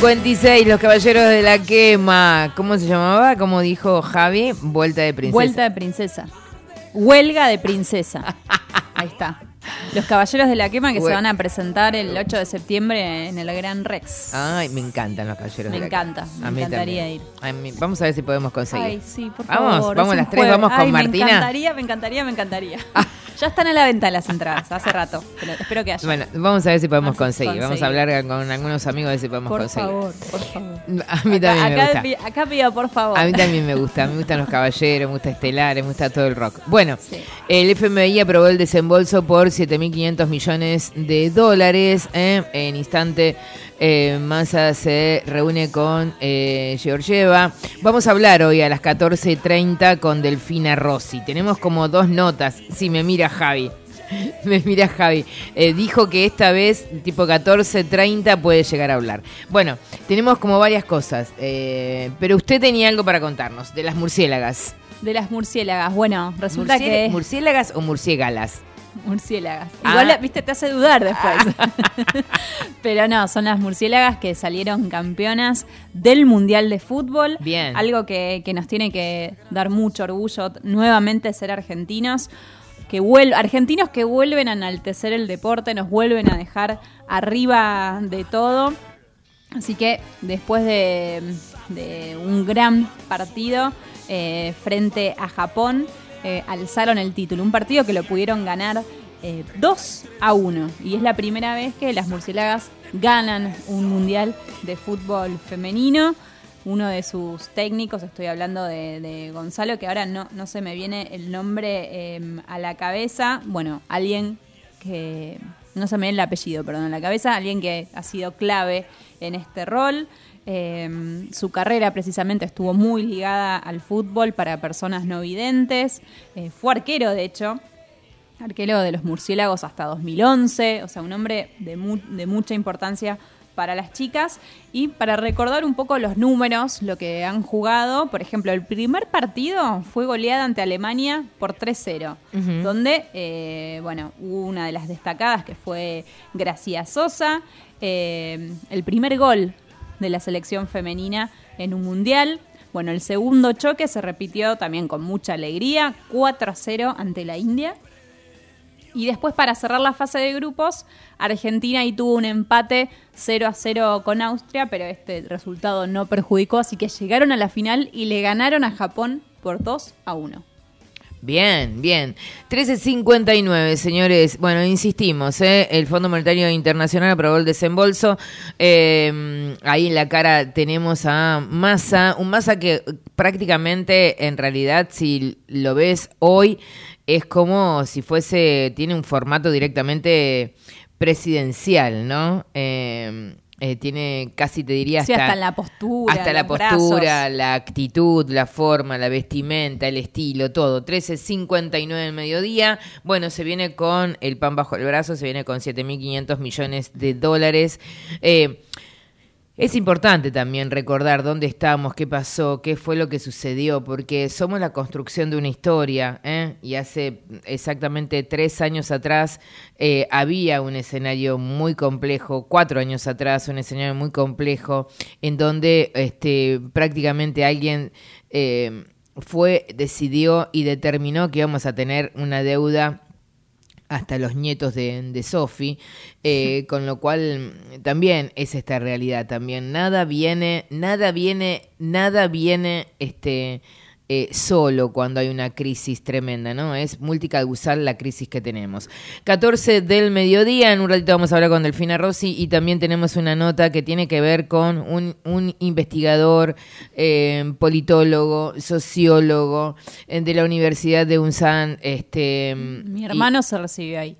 13.56, los caballeros de la quema. ¿Cómo se llamaba? Como dijo Javi, vuelta de princesa. Vuelta de princesa. Huelga de princesa. Ahí está. Los caballeros de la quema que se van a presentar el 8 de septiembre en el Gran Rex. Ay, me encantan los caballeros Me de la encanta, quema. me A mí encantaría también. ir. Vamos a ver si podemos conseguir. Ay, sí, por Vamos, favor. vamos es las tres, jueves. vamos con Ay, Martina. Me encantaría, me encantaría, me encantaría. ya están a la venta las entradas, hace rato. Pero espero que haya. Bueno, vamos a ver si podemos conseguir. Vamos a hablar con algunos amigos a ver si podemos por conseguir. favor, por favor. A mí también acá, me gusta. acá pido por favor. A mí también me gusta, me gustan los caballeros, me gusta Estelares, me gusta todo el rock. Bueno, el FMI aprobó el desembolso por 7.500 millones de dólares. ¿eh? En instante, eh, Massa se reúne con eh, Georgieva. Vamos a hablar hoy a las 14.30 con Delfina Rossi. Tenemos como dos notas. Si me mira Javi. Me mira Javi. Eh, dijo que esta vez, tipo 14.30, puede llegar a hablar. Bueno, tenemos como varias cosas. eh, pero usted tenía algo para contarnos de las murciélagas. De las murciélagas. Bueno, resulta Murcié- que. ¿Murciélagas o murciégalas? Murciélagas. Ah. Igual, viste, te hace dudar después. Pero no, son las murciélagas que salieron campeonas del Mundial de Fútbol. Bien. Algo que, que nos tiene que dar mucho orgullo nuevamente ser argentinos. Que vuel- argentinos que vuelven a enaltecer el deporte, nos vuelven a dejar arriba de todo. Así que después de, de un gran partido eh, frente a Japón, eh, alzaron el título. Un partido que lo pudieron ganar eh, 2 a 1. Y es la primera vez que las murciélagas ganan un mundial de fútbol femenino. Uno de sus técnicos, estoy hablando de, Gonzalo, que ahora no, no se me viene el nombre eh, a la cabeza. Bueno, alguien que no se me viene el apellido, perdón, a la cabeza, alguien que ha sido clave en este rol. Eh, su carrera precisamente estuvo muy ligada al fútbol para personas no videntes. Eh, fue arquero, de hecho, arquero de los murciélagos hasta 2011, o sea, un hombre de, mu- de mucha importancia para las chicas. Y para recordar un poco los números, lo que han jugado, por ejemplo, el primer partido fue goleada ante Alemania por 3-0, Ujú. donde, eh, bueno, hubo una de las destacadas que fue Gracia Sosa, eh, el primer gol de la selección femenina en un mundial. Bueno, el segundo choque se repitió también con mucha alegría, 4-0 ante la India. Y después para cerrar la fase de grupos, Argentina ahí tuvo un empate 0 a 0 con Austria, pero este resultado no perjudicó, así que llegaron a la final y le ganaron a Japón por 2 a 1. Bien, bien. 13.59, señores. Bueno, insistimos, ¿eh? el Fondo Monetario Internacional aprobó el desembolso. Eh, ahí en la cara tenemos a Massa, un Massa que prácticamente, en realidad, si lo ves hoy, es como si fuese, tiene un formato directamente presidencial, ¿no? Eh, eh, tiene casi, te diría, Sí, hasta, la postura, hasta la brazos. postura, la actitud, la forma, la vestimenta, el estilo, todo. 13.59 del mediodía. Bueno, se viene con el pan bajo el brazo, se viene con 7.500 millones de dólares. Eh, es importante también recordar dónde estamos, qué pasó, qué fue lo que sucedió, porque somos la construcción de una historia, ¿eh? y hace exactamente tres años atrás eh, había un escenario muy complejo, cuatro años atrás un escenario muy complejo, en donde este, prácticamente alguien eh, fue, decidió y determinó que íbamos a tener una deuda hasta los nietos de, de Sophie, eh, con lo cual también es esta realidad también. Nada viene, nada viene, nada viene este eh, solo cuando hay una crisis tremenda, ¿no? Es multicausal la crisis que tenemos. 14 del mediodía, en un ratito vamos a hablar con Delfina Rossi y también tenemos una nota que tiene que ver con un, un investigador, eh, politólogo, sociólogo eh, de la Universidad de UNSAN. Este, Mi y- hermano se recibió ahí.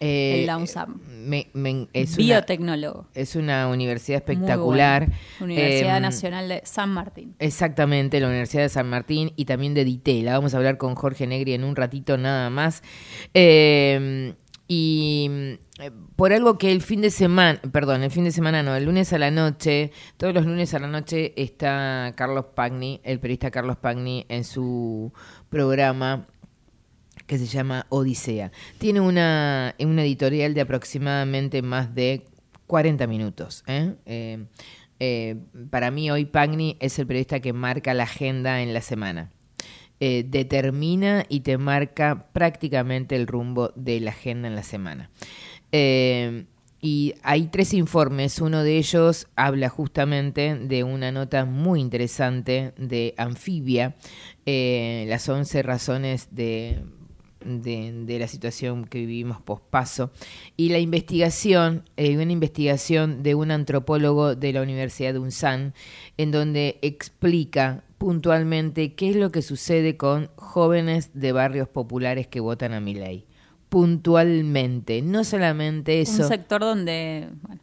Eh, en la UNSAM. me- me- es una- Biotecnólogo. es una universidad Muy espectacular. Universidad Em, Nacional de San Martín. Exactamente, la Universidad de San Martín y también de Ditela. Vamos a hablar con Jorge Negri en un ratito nada más. Eh, y eh, por algo que el fin de semana, perdón, el fin de semana no, el lunes a la noche, todos los lunes a la noche está Carlos Pagni, el periodista Carlos Pagni, en su programa que se llama Odisea. Tiene una, una editorial de aproximadamente más de 40 minutos. ¿eh? Eh, eh, para mí hoy Pagni es el periodista que marca la agenda en la semana. Determina y te marca prácticamente el rumbo de la agenda en la semana. Y hay tres informes. Uno de ellos habla justamente de una nota muy interesante de Anfibia, las 11 razones de, de, de la situación que vivimos pospaso. Y la investigación, eh, una investigación de un antropólogo de la Universidad de UNSAN, en donde explica puntualmente qué es lo que sucede con jóvenes de barrios populares que votan a mi ley. Puntualmente, no solamente eso. Un sector donde bueno,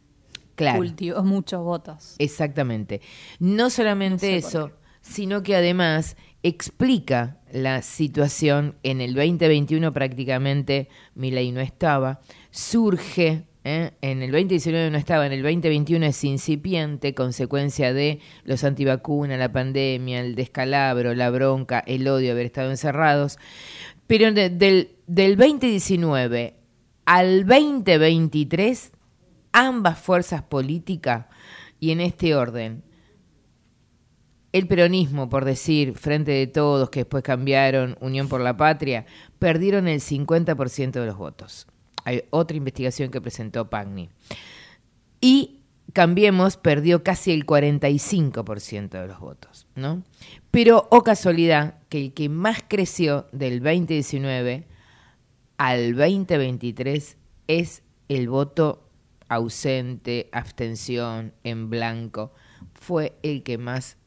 Claro. cultivó muchos votos. Exactamente. No solamente No sé por eso, sino que además explica la situación. En el 2021 prácticamente Milei no estaba. Surge, ¿eh? en el 2019 no estaba, en el 2021 es incipiente, consecuencia de los antivacunas, la pandemia, el descalabro, la bronca, el odio haber estado encerrados. Pero de- del, del 2019 al 2023, ambas fuerzas políticas, y en este orden, el peronismo, por decir, Frente de Todos, que después cambiaron, Unión por la Patria, perdieron el 50% de los votos. Hay otra investigación que presentó Pagni. Y Cambiemos perdió casi el 45% de los votos, ¿no? Pero, o casualidad, que el que más creció del 2019 al 2023 es el voto ausente, abstención, en blanco, fue el que más,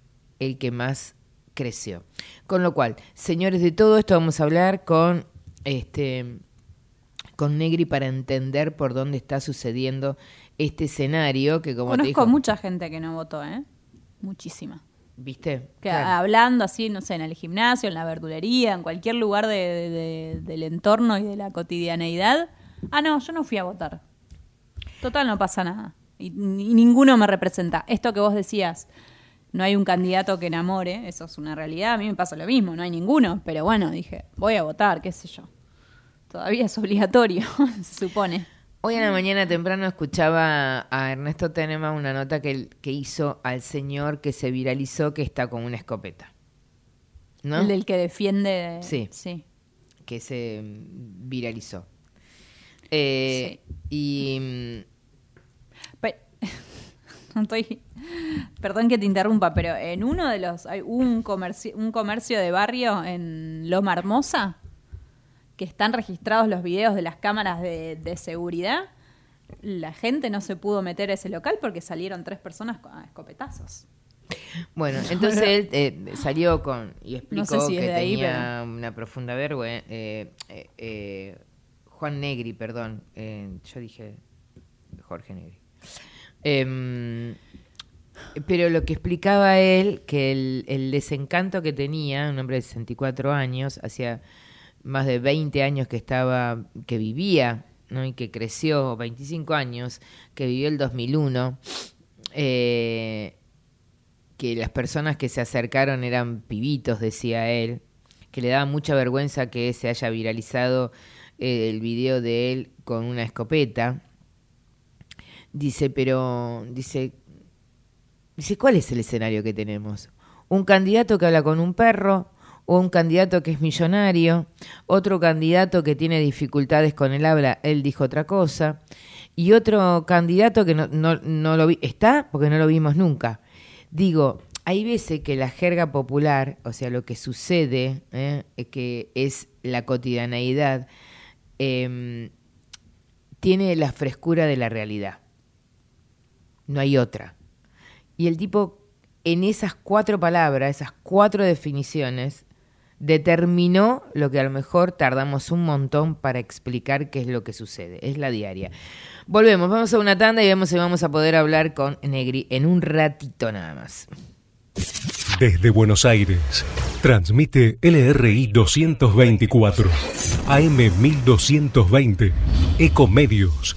el que más creció. Con lo cual, señores, de todo esto vamos a hablar con este con Negri para entender por dónde está sucediendo este escenario que como te Conozco dijo, mucha gente que no votó, ¿eh? Muchísima. ¿viste? Que Claro. hablando así, no sé, en el gimnasio, en la verdulería, en cualquier lugar de- de- de- del entorno y de la cotidianeidad. Ah, no, yo no fui a votar. Total, no pasa nada. Y, y ninguno me representa. Esto que vos decías, no hay un candidato que enamore, eso es una realidad. A mí me pasa lo mismo, no hay ninguno. Pero bueno, dije, voy a votar, qué sé yo. Todavía es obligatorio, se supone. Hoy en la mañana temprano escuchaba a Ernesto Tenema una nota que, que hizo al señor que se viralizó que está con una escopeta. ¿No? El del que defiende. Sí. sí. que se viralizó. Eh, Y Pe- No estoy. Perdón que te interrumpa, pero en uno de los. Hay un comercio, un comercio de barrio en Loma Hermosa que están registrados los videos de las cámaras de, de seguridad. La gente no se pudo meter a ese local porque salieron tres personas con a escopetazos. bueno, entonces él eh, salió con y explicó No sé si es que ahí, tenía una profunda vergüenza. Juan Negri, perdón. eh, yo dije Jorge Negri. Em, pero lo que explicaba él, que el, el desencanto que tenía, un hombre de 64 años, hacía más de 20 años que estaba, que vivía, ¿no? y que creció, 25 años, que vivió el 2001, eh, que las personas que se acercaron eran pibitos, decía él, que le daba mucha vergüenza que se haya viralizado eh, el video de él con una escopeta. Dice, pero, dice, dice, ¿cuál es el escenario que tenemos? Un candidato que habla con un perro, o un candidato que es millonario, otro candidato que tiene dificultades con el habla, él dijo otra cosa, y otro candidato que no, no, no lo vi, está porque no lo vimos nunca. Digo, hay veces que la jerga popular, o sea, lo que sucede, ¿eh? que es la cotidianeidad, em, tiene la frescura de la realidad. No hay otra. Y el tipo, en esas cuatro palabras, esas cuatro definiciones, determinó lo que a lo mejor tardamos un montón para explicar qué es lo que sucede. Es la diaria. Volvemos, vamos a una tanda y vemos si vamos a poder hablar con Negri en un ratito nada más. Desde Buenos Aires, transmite LRI 224, AM 1220, Ecomedios.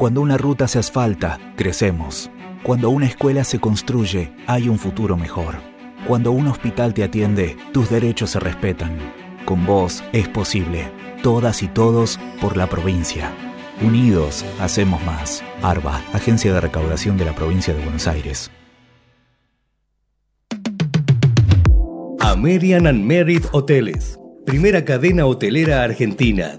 Cuando una ruta se asfalta, crecemos. Cuando una escuela se construye, hay un futuro mejor. Cuando un hospital te atiende, tus derechos se respetan. Con vos es posible. Todas y todos por la provincia. Unidos, hacemos más. ARBA, Agencia de Recaudación de la Provincia de Buenos Aires. American and Merit Hoteles. Primera cadena hotelera argentina.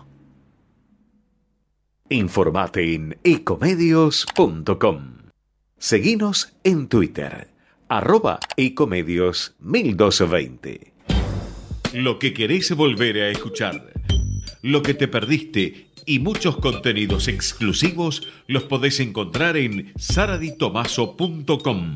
Informate en ecomedios.com. Seguinos en Twitter, arroba ecomedios 1220. Lo que querés volver a escuchar, lo que te perdiste y muchos contenidos exclusivos los podés encontrar en saraditomaso.com.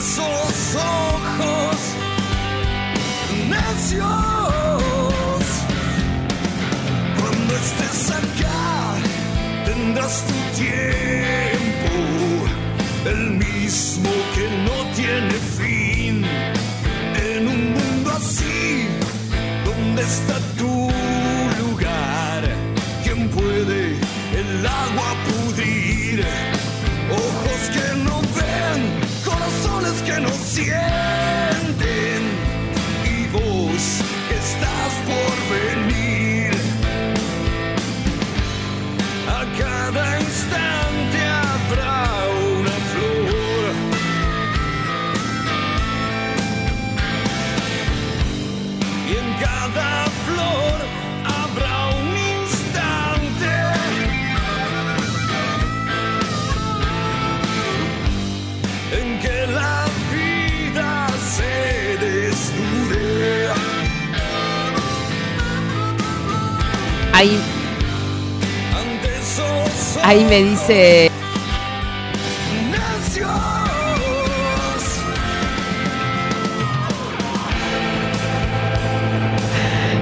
esos ojos necios. Cuando estés acá, tendrás tu tiempo, el mismo que no tiene fin. Sienten y ahí me dice.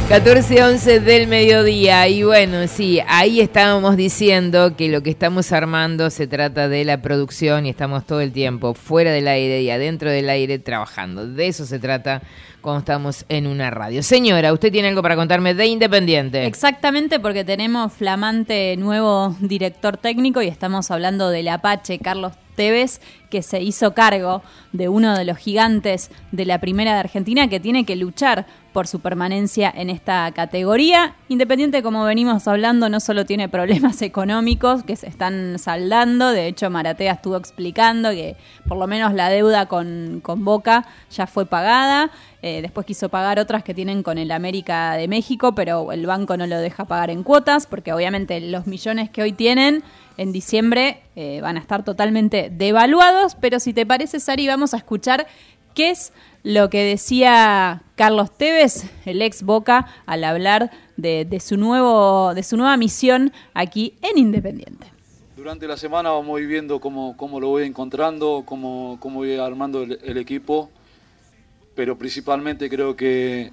14-11 del mediodía y bueno, sí, ahí estábamos diciendo que lo que estamos armando se trata de la producción y estamos todo el tiempo fuera del aire y adentro del aire trabajando. De eso se trata cuando estamos en una radio. Señora, ¿usted tiene algo para contarme de Independiente? Exactamente, porque tenemos flamante nuevo director técnico y estamos hablando del Apache, Carlos Tevez, que se hizo cargo de uno de los gigantes de la primera de Argentina que tiene que luchar por su permanencia en esta categoría. Independiente, como venimos hablando, no solo tiene problemas económicos que se están saldando, de hecho Maratea estuvo explicando que por lo menos la deuda con, con Boca ya fue pagada, eh, después quiso pagar otras que tienen con el América de México, pero el banco no lo deja pagar en cuotas, porque obviamente los millones que hoy tienen en diciembre eh, van a estar totalmente devaluados, pero si te parece, Sari, vamos a escuchar qué es lo que decía Carlos Tevez, el ex Boca, al hablar de, su, nuevo, de su nueva misión aquí en Independiente. Durante la semana vamos viendo cómo, cómo lo voy encontrando, cómo, cómo voy armando el equipo, pero principalmente creo que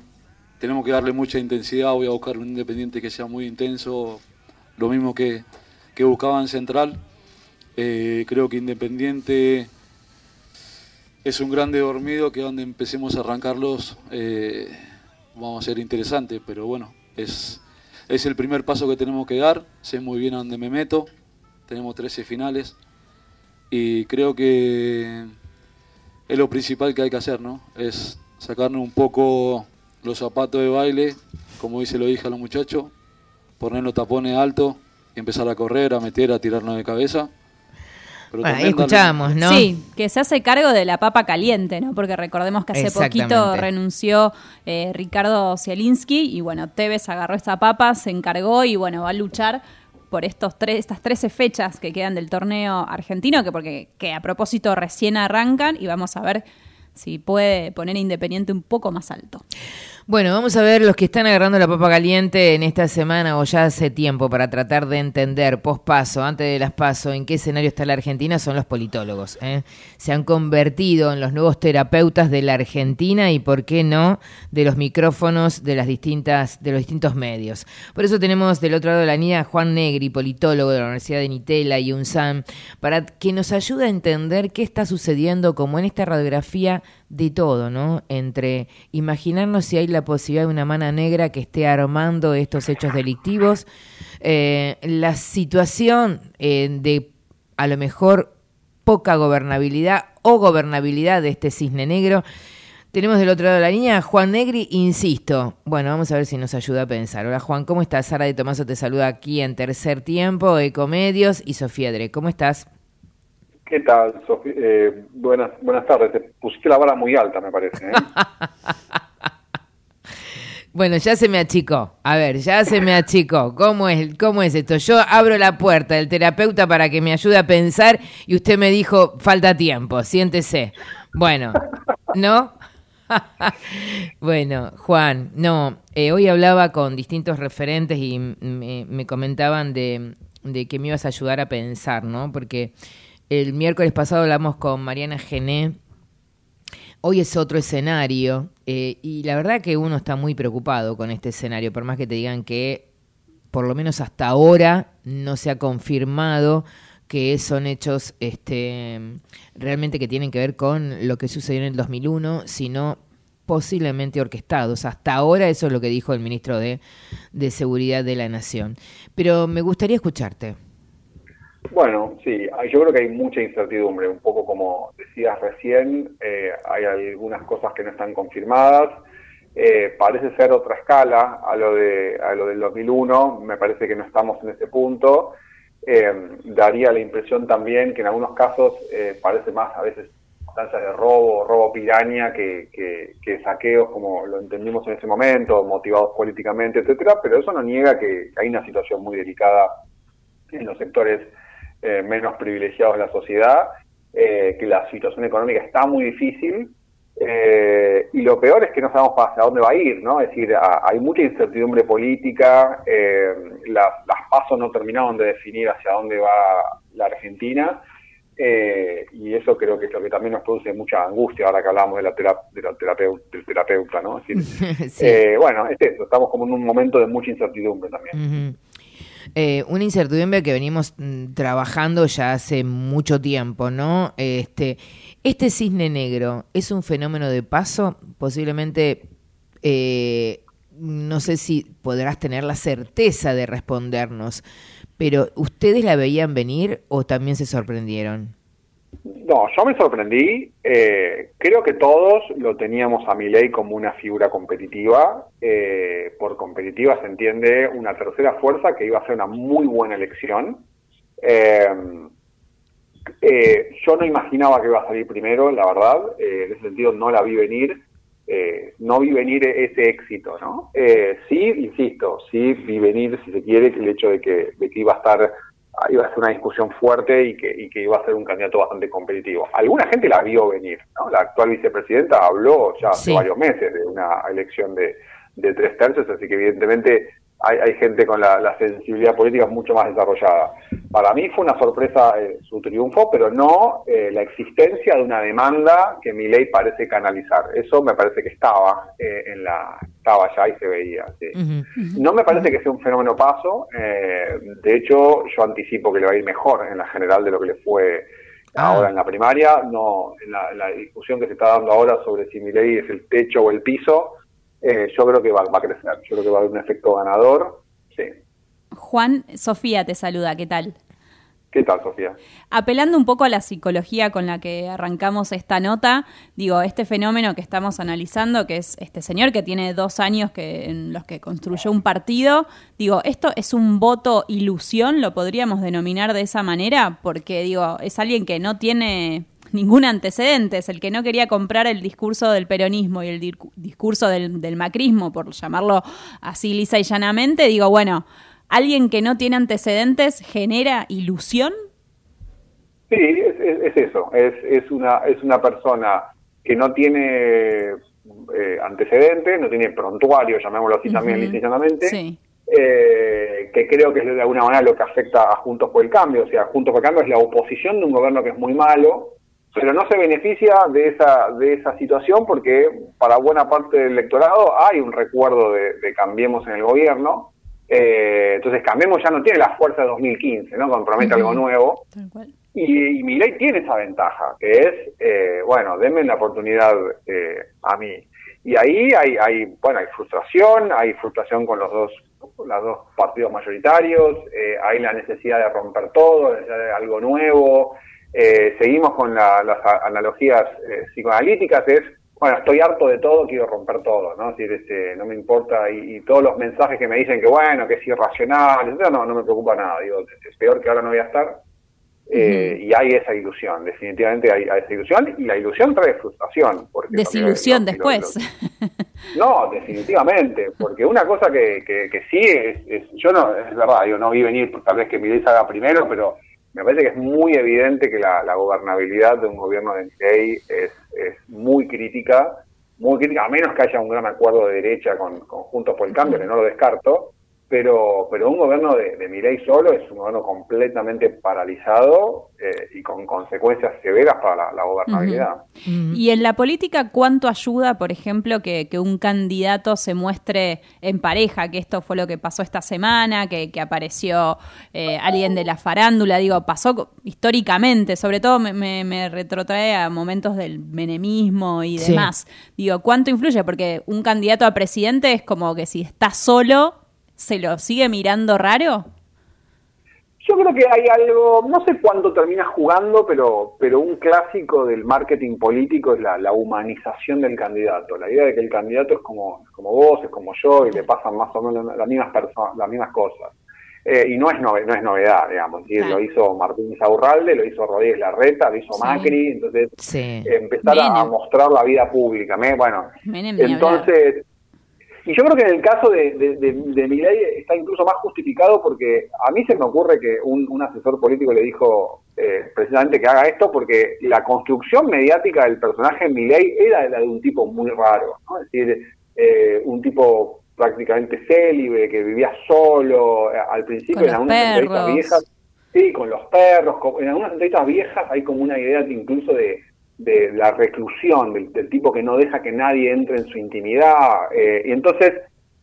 tenemos que darle mucha intensidad, voy a buscar un Independiente que sea muy intenso, lo mismo que, que buscaba en Central. Eh, creo que Independiente es un grande dormido que donde empecemos a arrancarlos eh, vamos a ser interesante, pero bueno, es, es el primer paso que tenemos que dar, sé muy bien a dónde me meto, tenemos 13 finales y creo que es lo principal que hay que hacer, ¿no? Es sacarnos un poco los zapatos de baile, como dice lo dije a los muchachos, poner los tapones altos y empezar a correr, a meter, a tirarnos de cabeza. Pero Bueno, ahí darle- escuchábamos, ¿no? Sí, que se hace cargo de la papa caliente, ¿no? Porque recordemos que hace poquito renunció eh, Ricardo Zielinski y bueno, Tevez agarró esta papa, se encargó y bueno, va a luchar por estos tres, estas 13 fechas que quedan del torneo argentino, que porque que a propósito recién arrancan y vamos a ver si puede poner Independiente un poco más alto. Bueno, vamos a ver los que están agarrando la papa caliente en esta semana o ya hace tiempo para tratar de entender pospaso, antes de las paso, en qué escenario está la Argentina, son los politólogos. ¿eh? Se han convertido en los nuevos terapeutas de la Argentina y, por qué no, de los micrófonos de las distintas, de los distintos medios. Por eso tenemos del otro lado de la línea a Juan Negri, politólogo de la Universidad de Nitela y UNSAM, para que nos ayude a entender qué está sucediendo como en esta radiografía de todo, ¿no? Entre imaginarnos si hay la posibilidad de una mano negra que esté armando estos hechos delictivos, eh, la situación eh, de a lo mejor poca gobernabilidad o gobernabilidad de este cisne negro. Tenemos del otro lado de la línea Juan Negri, insisto. Bueno, vamos a ver si nos ayuda a pensar. Hola Juan, ¿cómo estás? Sara de Tomaso te saluda aquí en Tercer Tiempo, Ecomedios y Sofía Dre. ¿Cómo estás? ¿Qué tal, Sofía? Eh, buenas, buenas tardes. Te pusiste la vara muy alta, me parece. ¿eh? Bueno, ya se me achicó. A ver, ya se me achicó. ¿Cómo es, ¿Cómo es esto? Yo abro la puerta del terapeuta para que me ayude a pensar y usted me dijo, falta tiempo, siéntese. Bueno, ¿no? bueno, Juan, no, eh, hoy hablaba con distintos referentes y me, me comentaban de, de que me ibas a ayudar a pensar, ¿no? Porque el miércoles pasado hablamos con Mariana Gené, Hoy es otro escenario eh, y la verdad que uno está muy preocupado con este escenario, por más que te digan que por lo menos hasta ahora no se ha confirmado que son hechos este, realmente que tienen que ver con lo que sucedió en el 2001, sino posiblemente orquestados. Hasta ahora eso es lo que dijo el ministro de, de Seguridad de la Nación. Pero me gustaría escucharte. Bueno, sí, yo creo que hay mucha incertidumbre, un poco como decías recién, eh, hay algunas cosas que no están confirmadas, eh, parece ser otra escala a lo, de, a lo del 2001, me parece que no estamos en ese punto, Eh, daría la impresión también que en algunos casos parece más a veces instancias de robo, robo piraña que, que, que saqueos como lo entendimos en ese momento, motivados políticamente, etcétera, pero eso no niega que hay una situación muy delicada en los sectores eh, menos privilegiados de la sociedad, eh, que la situación económica está muy difícil eh, y lo peor es que no sabemos hacia dónde va a ir, ¿no? Es decir, a- hay mucha incertidumbre política, eh, las, las pasos no terminaron de definir hacia dónde va la Argentina eh, y eso creo que es lo que también nos produce mucha angustia ahora que hablamos de la, tera- de la terapeu- del terapeuta, ¿no? Es decir, Sí. eh, bueno, es eso, estamos como en un momento de mucha incertidumbre también. Ujú. Eh, una incertidumbre que venimos mm, trabajando ya hace mucho tiempo, ¿no? Este, este cisne negro es un fenómeno de paso, posiblemente, eh, no sé si podrás tener la certeza de respondernos, pero ¿ustedes la veían venir o también se sorprendieron? No, yo me sorprendí. eh, creo que todos lo teníamos a Milei como una figura competitiva. eh, por competitiva se entiende una tercera fuerza que iba a ser una muy buena elección. Eh, eh, yo no imaginaba que iba a salir primero, la verdad. eh, en ese sentido no la vi venir. eh, no vi venir ese éxito, ¿no? Eh, sí, insisto, sí vi venir, si se quiere, el hecho de que, de que iba a estar iba a ser una discusión fuerte y que, y que iba a ser un candidato bastante competitivo. Alguna gente la vio venir, ¿no? La actual vicepresidenta habló ya hace Sí. varios meses de una elección de, de tres tercios, así que evidentemente hay, hay gente con la, la sensibilidad política mucho más desarrollada. Para mí fue una sorpresa eh, su triunfo, pero no eh, la existencia de una demanda que mi ley parece canalizar. Eso me parece que estaba eh, en la estaba ya y se veía. sí. No me parece que sea un fenómeno paso. eh, de hecho, yo anticipo que le va a ir mejor en la general de lo que le fue ahora en la primaria. No, en la, en la discusión que se está dando ahora sobre si mi ley es el techo o el piso, eh, yo creo que va, va a crecer. Yo creo que va a haber un efecto ganador. Sí. Juan, Sofía te saluda, ¿qué tal? ¿Qué tal, Sofía? Apelando un poco a la psicología con la que arrancamos esta nota, digo, este fenómeno que estamos analizando, que es este señor que tiene dos años que, en los que construyó un partido, digo, ¿esto es un voto ilusión? ¿Lo podríamos denominar de esa manera? Porque, digo, es alguien que no tiene ningún antecedente, es el que no quería comprar el discurso del peronismo y el discurso del, del macrismo, por llamarlo así lisa y llanamente, digo, bueno, alguien que no tiene antecedentes genera ilusión. Sí, es, es- es eso. Es, es, una, es una persona que no tiene eh, antecedentes, no tiene prontuario, llamémoslo así también licenciadamente, Sí. eh, que creo que es de alguna manera lo que afecta a Juntos por el Cambio. O sea, Juntos por el Cambio es la oposición de un gobierno que es muy malo, pero no se beneficia de esa, de esa situación porque para buena parte del electorado hay un recuerdo de, de Cambiemos en el gobierno. Eh, entonces, Cambiemos ya no tiene la fuerza de 2015, ¿no? Cuando promete algo nuevo. Y, y Milei tiene esa ventaja, que es, eh, bueno, denme la oportunidad eh, a mí. Y ahí hay, hay, bueno, hay frustración, hay frustración con los dos, los dos partidos mayoritarios, eh, hay la necesidad de romper todo, la necesidad de algo nuevo. Eh, seguimos con la- las analogías eh, psicoanalíticas, es, bueno, estoy harto de todo, quiero romper todo, ¿no? Es decir, este, no me importa, y, y todos los mensajes que me dicen que, bueno, que es irracional, etcétera, no, no me preocupa nada, digo, es peor que ahora no voy a estar, eh, Y hay esa ilusión, definitivamente hay, hay esa ilusión, y la ilusión trae frustración. Porque Desilusión también después. no, definitivamente, porque una cosa que, que, que sí es, es- yo no, es verdad, yo no vi venir tal vez que Milei haga primero, pero me parece que es muy evidente que la, la gobernabilidad de un gobierno de Milei es, es muy crítica, muy crítica, a menos que haya un gran acuerdo de derecha con, con Juntos por el Cambio, que no lo descarto, pero, pero un gobierno de, de Milei solo es un gobierno completamente paralizado eh, y con consecuencias severas para la, la gobernabilidad. Y en la política, ¿cuánto ayuda, por ejemplo, que, que un candidato se muestre en pareja? Que esto fue lo que pasó esta semana, que, que apareció eh, alguien de la farándula, digo, pasó históricamente, sobre todo me, me- me retrotrae a momentos del menemismo y Sí. demás. Digo, ¿cuánto influye? Porque un candidato a presidente es como que si está solo, ¿se lo sigue mirando raro? Yo creo que hay algo, no sé cuándo termina jugando, pero, pero un clásico del marketing político es la, la humanización del candidato. La idea de que el candidato es como, como vos, es como yo, y le pasan más o menos las mismas personas, las mismas cosas. Eh, y no es, no es novedad, digamos. ¿sí? Lo hizo Martín Saurralde, lo hizo Rodríguez Larreta, lo hizo Sí. Macri, entonces Sí. empezar a, mostrar la vida pública. ¿me? Bueno, Menem entonces, y yo creo que en el caso de, de, de, de Milei está incluso más justificado porque a mí se me ocurre que un, un asesor político le dijo eh, precisamente que haga esto porque la construcción mediática del personaje Milei era la de un tipo muy raro, ¿no? es decir, eh, un tipo prácticamente célibe, que vivía solo, eh, al principio Con en algunas entrevistas viejas, sí, con los perros, con- en algunas entrevistas viejas hay como una idea de incluso de, de la reclusión, del, del tipo que no deja que nadie entre en su intimidad. eh, y entonces,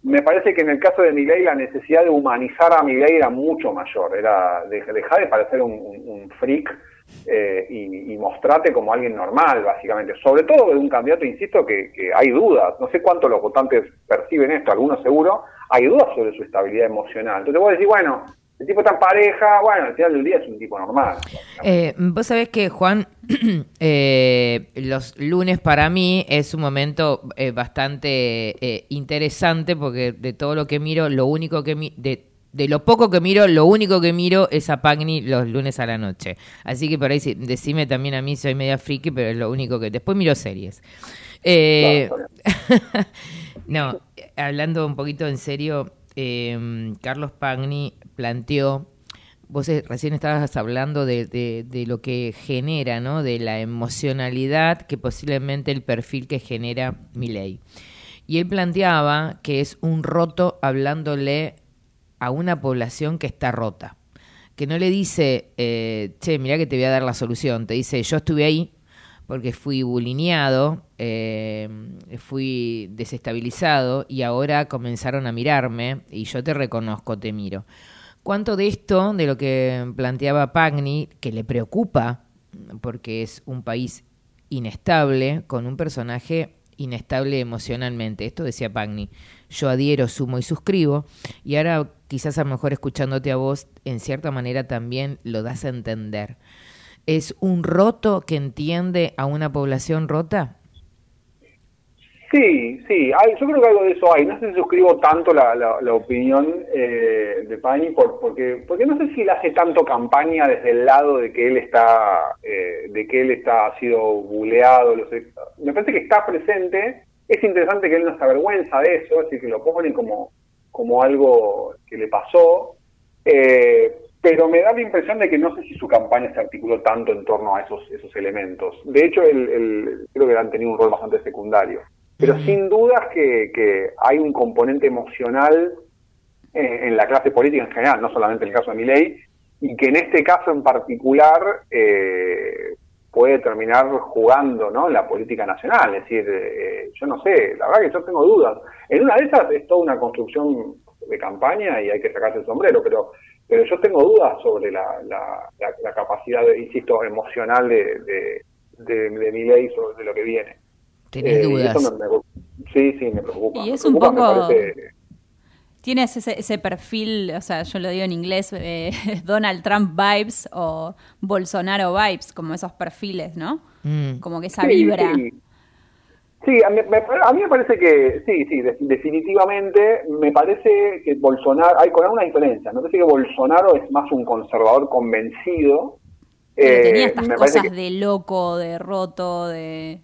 me parece que en el caso de Milei la necesidad de humanizar a Milei era mucho mayor, era de- dejar de parecer un, freak eh, y, y mostrarte como alguien normal, básicamente. Sobre todo de un candidato, insisto, que, que hay dudas. No sé cuánto los votantes perciben esto, algunos seguro, hay dudas sobre su estabilidad emocional. Entonces vos decís, bueno, el tipo está en pareja, bueno, al final del día es un tipo normal. Eh, Vos sabés que, Juan, eh, los lunes para mí es un momento eh, bastante eh, interesante porque de todo lo que miro, lo único que mi- de, de lo poco que miro, lo único que miro es a Pagni los lunes a la noche. Así que por ahí sí, decime también a mí, soy media friki, pero es lo único que... Después miro series. No, hablando un poquito en serio, eh, Carlos Pagni planteó, vos eh, recién estabas hablando de, lo que genera, ¿no? De la emocionalidad que posiblemente el perfil que genera Milei. Y él planteaba que es un roto hablándole a una población que está rota. Que no le dice, eh, che, mirá que te voy a dar la solución. Te dice, yo estuve ahí porque fui bulineado, eh, fui desestabilizado y ahora comenzaron a mirarme y yo te reconozco, te miro. ¿Cuánto de esto, de lo que planteaba Pagni, que le preocupa, porque es un país inestable, con un personaje inestable emocionalmente? Esto decía Pagni. Yo adhiero, sumo y suscribo. Y ahora, quizás a lo mejor escuchándote a vos, en cierta manera también lo das a entender. ¿Es un roto que entiende a una población rota? Sí, sí, hay, yo creo que algo de eso hay. No sé si suscribo tanto la, la, la opinión eh, de Pani, por, porque, porque no sé si él hace tanto campaña desde el lado de que él está, eh, de que él está ha sido buleado. lo sé. Me parece que está presente. Es interesante que él no se avergüenza de eso, es decir, que lo pone como, como algo que le pasó. Eh, pero me da la impresión de que no sé si su campaña se articuló tanto en torno a esos, esos elementos. De hecho, él- creo que han tenido un rol bastante secundario. Pero sin dudas que, que hay un componente emocional en la clase política en general, no solamente en el caso de Milei, y que en este caso en particular eh, puede terminar jugando ¿no? en la política nacional. Es decir, eh, yo no sé, la verdad que yo tengo dudas. En una de esas es toda una construcción de campaña y hay que sacarse el sombrero, pero pero yo tengo dudas sobre la, la, la- la capacidad, de, insisto, emocional de, de, de, de Milei sobre de lo que viene. ¿Tenés Eh, dudas? eso me- me- sí, sí, me preocupa. Y Me es un preocupa, poco- parece- Tienes ese, ese perfil, o sea, yo lo digo en inglés, eh, Donald Trump vibes o Bolsonaro vibes, como esos perfiles, ¿no? Mm. Como que esa Sí, vibra. Sí, Sí, a mí, me, a mí me parece que, sí, sí, de- definitivamente, me parece que Bolsonaro, hay con alguna diferencia, me parece que Bolsonaro es más un conservador convencido. Pero eh, tenía estas me cosas que- de loco, de roto, de...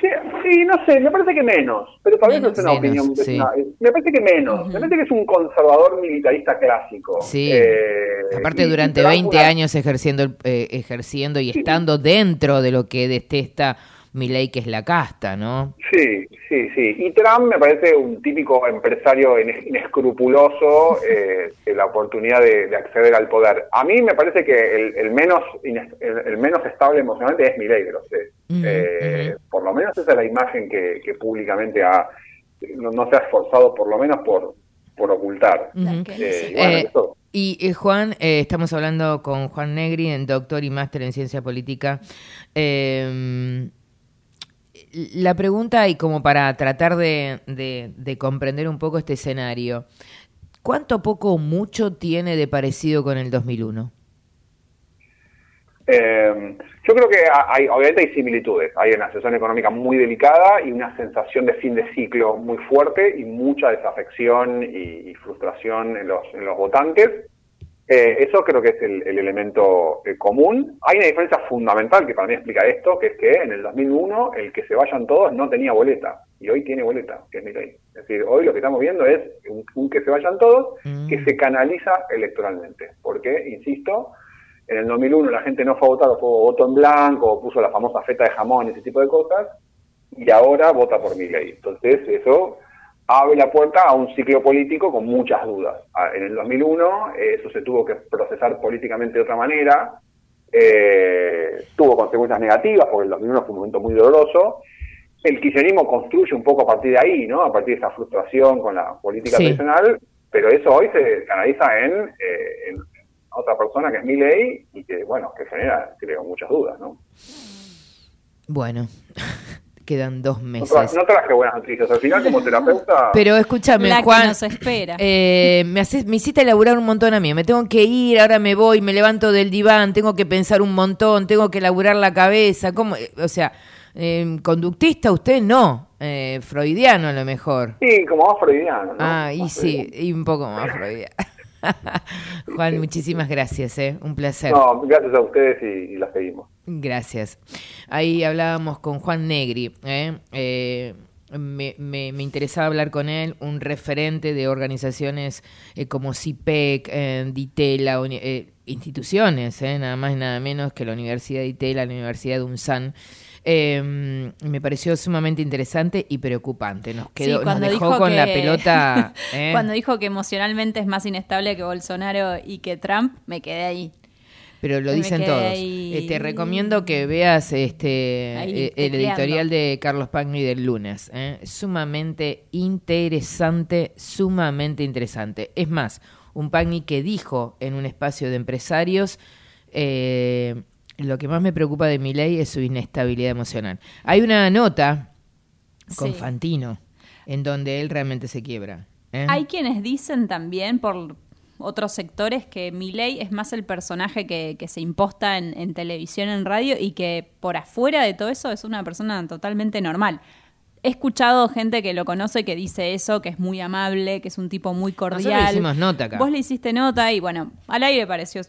Sí, sí, no sé, me parece que menos, pero tal vez no es una Menos, opinión. sí. me parece que menos, me parece que es un conservador militarista clásico. Sí. Eh, Aparte, durante Trump 20 una- años ejerciendo, eh, ejerciendo y estando dentro de lo que detesta Milei, que es la casta, ¿no? Sí, sí, sí. Y Trump me parece un típico empresario ine- inescrupuloso eh, de la oportunidad de, de acceder al poder. A mí me parece que el, el menos el, el menos estable emocionalmente es Milei los tres. Eh, Por lo menos esa es la imagen que, que públicamente ha, no, no se ha esforzado por lo menos por, por ocultar. Eh, y bueno, Eh, eso- y eh, Juan, eh, estamos hablando con Juan Negri, doctor y máster en ciencia política. Eh, la pregunta, y como para tratar de, de- de comprender un poco este escenario, ¿Cuánto poco o mucho tiene de parecido con el 2001? Eh, yo creo que hay, obviamente hay similitudes. Hay una situación económica muy delicada y una sensación de fin de ciclo muy fuerte y mucha desafección y, frustración en los votantes. Eh, eso creo que es el, el elemento eh, común. Hay una diferencia fundamental que para mí explica esto, que es que en el 2001 el que se vayan todos no tenía boleta y hoy tiene boleta, que es mi ley. Es decir, hoy lo que estamos viendo es un, un que se vayan todos que se canaliza electoralmente. Porque, insisto, en el 2001 la gente no fue a votar, fue voto en blanco, puso la famosa feta de jamón, ese tipo de cosas, y ahora vota por mi ley. Entonces, eso abre la puerta a un ciclo político con muchas dudas. Ah, En el 2001 eh, eso se tuvo que procesar políticamente de otra manera, eh, tuvo consecuencias negativas porque el 2001 fue un momento muy doloroso. El kirchnerismo construye un poco a partir de ahí, ¿no? A partir de esa frustración con la política Sí. tradicional, pero eso hoy se canaliza en, eh, en otra persona que es Milei y que, bueno, que genera, creo, muchas dudas, ¿no? Bueno, quedan dos No, meses. no traje buenas noticias. Al final, como terapeuta... Pero escúchame, La que Juan. nos espera. eh, me, haces, me hiciste laburar un montón a mí. Me tengo que ir, ahora me voy, me levanto del diván, tengo que pensar un montón, tengo que laburar la cabeza. ¿Cómo? Eh, O sea, eh, conductista usted no, eh, freudiano a lo mejor. Sí, como más freudiano, ¿no? Ah, y sí, y un poco más freudiano. Juan, muchísimas gracias, ¿eh? un placer. No, gracias a ustedes y, y la seguimos. Gracias. Ahí hablábamos con Juan Negri. ¿eh? Eh, me, me- me interesaba hablar con él, un referente de organizaciones eh, como CIPEC, eh, DITELA, eh, instituciones, eh, nada más y nada menos que la Universidad de DITELA, la Universidad de UNSAN. Eh, me pareció sumamente interesante y preocupante. Nos quedó, Sí, nos dejó dijo con que- la pelota. ¿eh? Cuando dijo que emocionalmente es más inestable que Bolsonaro y que Trump, me quedé ahí. Pero lo dicen todos. ahí. Te recomiendo que veas este Ahí, eh, el editorial de Carlos Pagni del lunes. ¿eh? Sumamente interesante, sumamente interesante. Es más, un Pagni que dijo en un espacio de empresarios, eh, lo que más me preocupa de mi ley es su inestabilidad emocional. Hay una nota con Sí. Fantino en donde él realmente se quiebra. ¿eh? Hay quienes dicen también por otros sectores que Milei es más el personaje que, que se imposta en, en televisión, en radio y que por afuera de todo eso es una persona totalmente normal. He escuchado gente que lo conoce que dice eso, que es muy amable, que es un tipo muy cordial. Nosotros le hicimos nota acá. Vos le hiciste nota y bueno, al aire pareció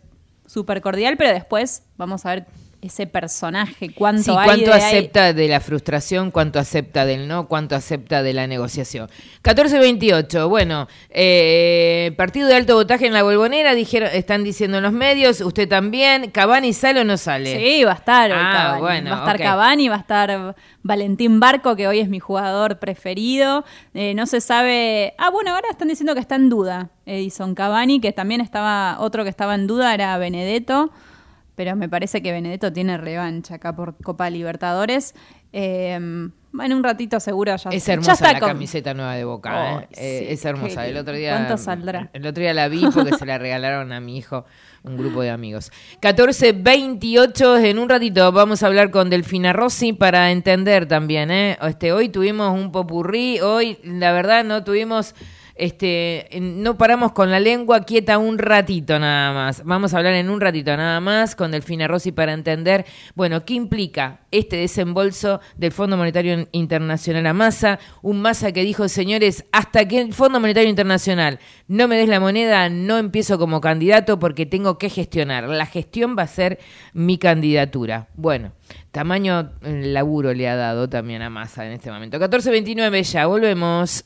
súper cordial, pero después vamos a ver ese personaje, cuánto Sí, hay cuánto de ahí. acepta de la frustración, cuánto acepta del no, cuánto acepta de la negociación. 14-28, bueno, eh, partido de alto votaje en la Bolbonera, dijeron, están diciendo en los medios, usted también, Cavani sale o no sale. Sí, va a estar hoy Ah, Cavani. bueno, va a estar ok. Cavani, va a estar Valentín Barco, que hoy es mi jugador preferido. Eh, no se sabe. Ah, bueno, ahora están diciendo que está en duda Edison Cavani, que también estaba. Otro que estaba en duda era Benedetto. Pero me parece que Benedetto tiene revancha acá por Copa Libertadores. Eh, en un ratito seguro ya Es ya hermosa está la con- camiseta nueva de Boca, ¿eh? Eh, es hermosa. El otro día ¿Cuánto saldrá? El otro día la vi porque se la regalaron a mi hijo un grupo de amigos. 14-28, en un ratito vamos a hablar con Delfina Rossi para entender también, ¿eh? Este, hoy tuvimos un popurrí, hoy la verdad no tuvimos este, no paramos con la lengua quieta un ratito nada más. Vamos a hablar en un ratito nada más con Delfina Rossi para entender, bueno, qué implica este desembolso del Fondo Monetario Internacional a Massa, un Massa que dijo, señores, hasta que el Fondo Monetario Internacional no me des la moneda, no empiezo como candidato porque tengo que gestionar. La gestión va a ser mi candidatura. Bueno, tamaño eh, laburo le ha dado también a Massa en este momento. 14.29 ya, volvemos.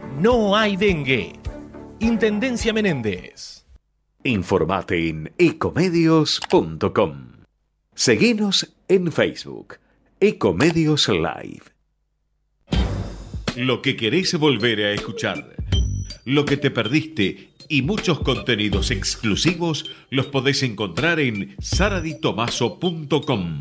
no hay dengue. Intendencia Menéndez. Informate en ecomedios.com. Seguinos en Facebook, Ecomedios Live. Lo que querés volver a escuchar, lo que te perdiste y muchos contenidos exclusivos los podés encontrar en saraditomaso.com.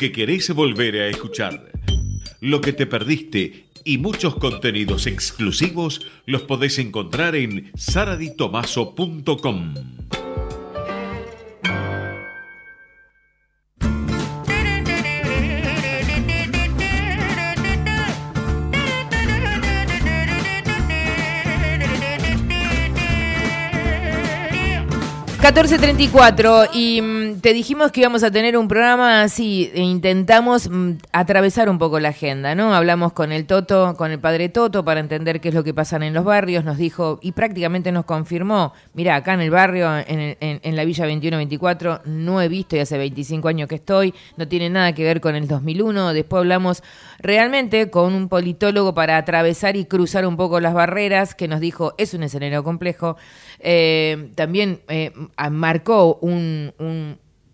que querés volver a escuchar, lo que te perdiste y muchos contenidos exclusivos los podés encontrar en saraditomaso.com. 14.34 y mm, te dijimos que íbamos a tener un programa así, e intentamos mm, atravesar un poco la agenda, ¿no? Hablamos con el Toto, con el padre Toto para entender qué es lo que pasa en los barrios, nos dijo y prácticamente nos confirmó, mira, acá en el barrio, en, la Villa 2124, no he visto y hace 25 años que estoy, no tiene nada que ver con el 2001, después hablamos realmente con un politólogo para atravesar y cruzar un poco las barreras, que nos dijo, es un escenario complejo, eh, también eh, marcó un-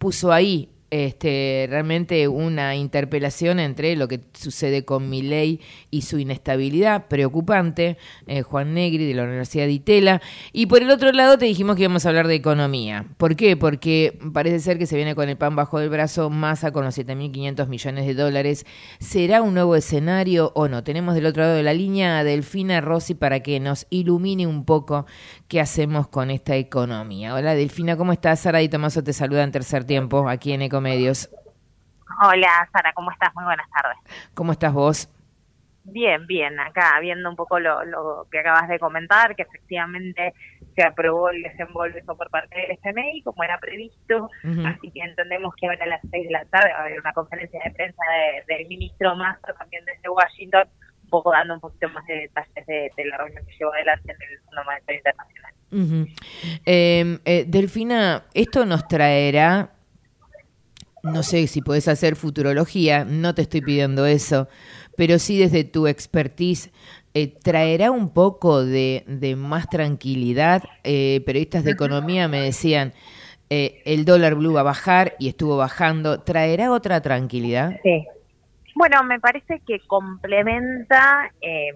puso ahí este, realmente una interpelación entre lo que sucede con Milei y su inestabilidad preocupante, eh, Juan Negri de la Universidad de Itela. Y por el otro lado te dijimos que íbamos a hablar de economía. ¿Por qué? Porque parece ser que se viene con el pan bajo del brazo, masa con los 7.500 millones de dólares. ¿Será un nuevo escenario o no? Tenemos del otro lado de la línea a Delfina Rossi para que nos ilumine un poco qué hacemos con esta economía. Hola Delfina, ¿cómo estás? Sara y Tomaso te saluda en tercer tiempo aquí en Ecomedios. Hola, Sara, ¿cómo estás? Muy buenas tardes. ¿Cómo estás vos? Bien, bien, acá viendo un poco lo, lo que acabas de comentar, que efectivamente se aprobó el desembolso por parte del FMI, como era previsto, así que entendemos que ahora a las seis de la tarde va a haber una conferencia de prensa de- del ministro Massa, también desde Washington, un poco dando un poquito más de detalles de, de la reunión que llevó adelante en el Fondo Monetario Internacional. Eh, eh, Delfina, esto nos traerá, no sé si podés hacer futurología, no te estoy pidiendo eso, pero sí desde tu expertise, eh, traerá un poco de, más tranquilidad. Eh, periodistas de economía me decían, eh, el dólar blue va a bajar y estuvo bajando, ¿traerá otra tranquilidad? Sí. Bueno, me parece que complementa eh,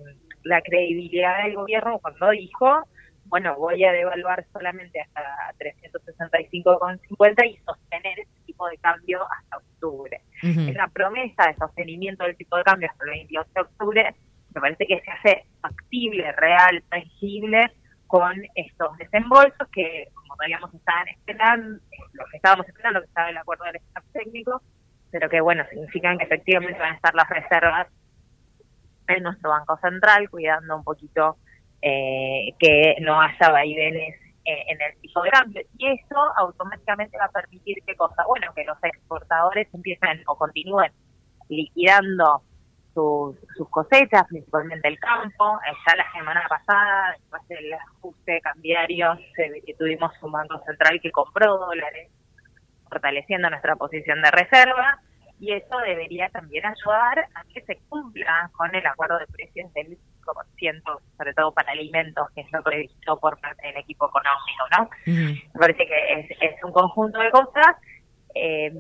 la credibilidad del gobierno cuando dijo, bueno, voy a devaluar solamente hasta 365,50 y sostener tipo de cambio hasta octubre. Ujú. Esa promesa de sostenimiento del tipo de cambio hasta el 28 de octubre me parece que se hace factible, real, tangible con estos desembolsos que, como habíamos estaban esperando, lo que estábamos esperando, que estaba el acuerdo del staff técnico, pero que, bueno, significan que efectivamente van a estar las reservas en nuestro Banco Central, cuidando un poquito eh, que no haya vaivenes eh, en el tipo de cambio. Y eso automáticamente va a permitir qué cosa, bueno, que los exportadores empiecen o continúen liquidando sus, sus cosechas, principalmente el campo. Eh, Ya la semana pasada, después del ajuste cambiario, que tuvimos un Banco Central que compró dólares, fortaleciendo nuestra posición de reserva. Y eso debería también ayudar a que se cumpla con el acuerdo de precios del 5%, sobre todo para alimentos, que es lo previsto por parte del equipo económico, ¿no? Me parece que es, es un conjunto de cosas eh,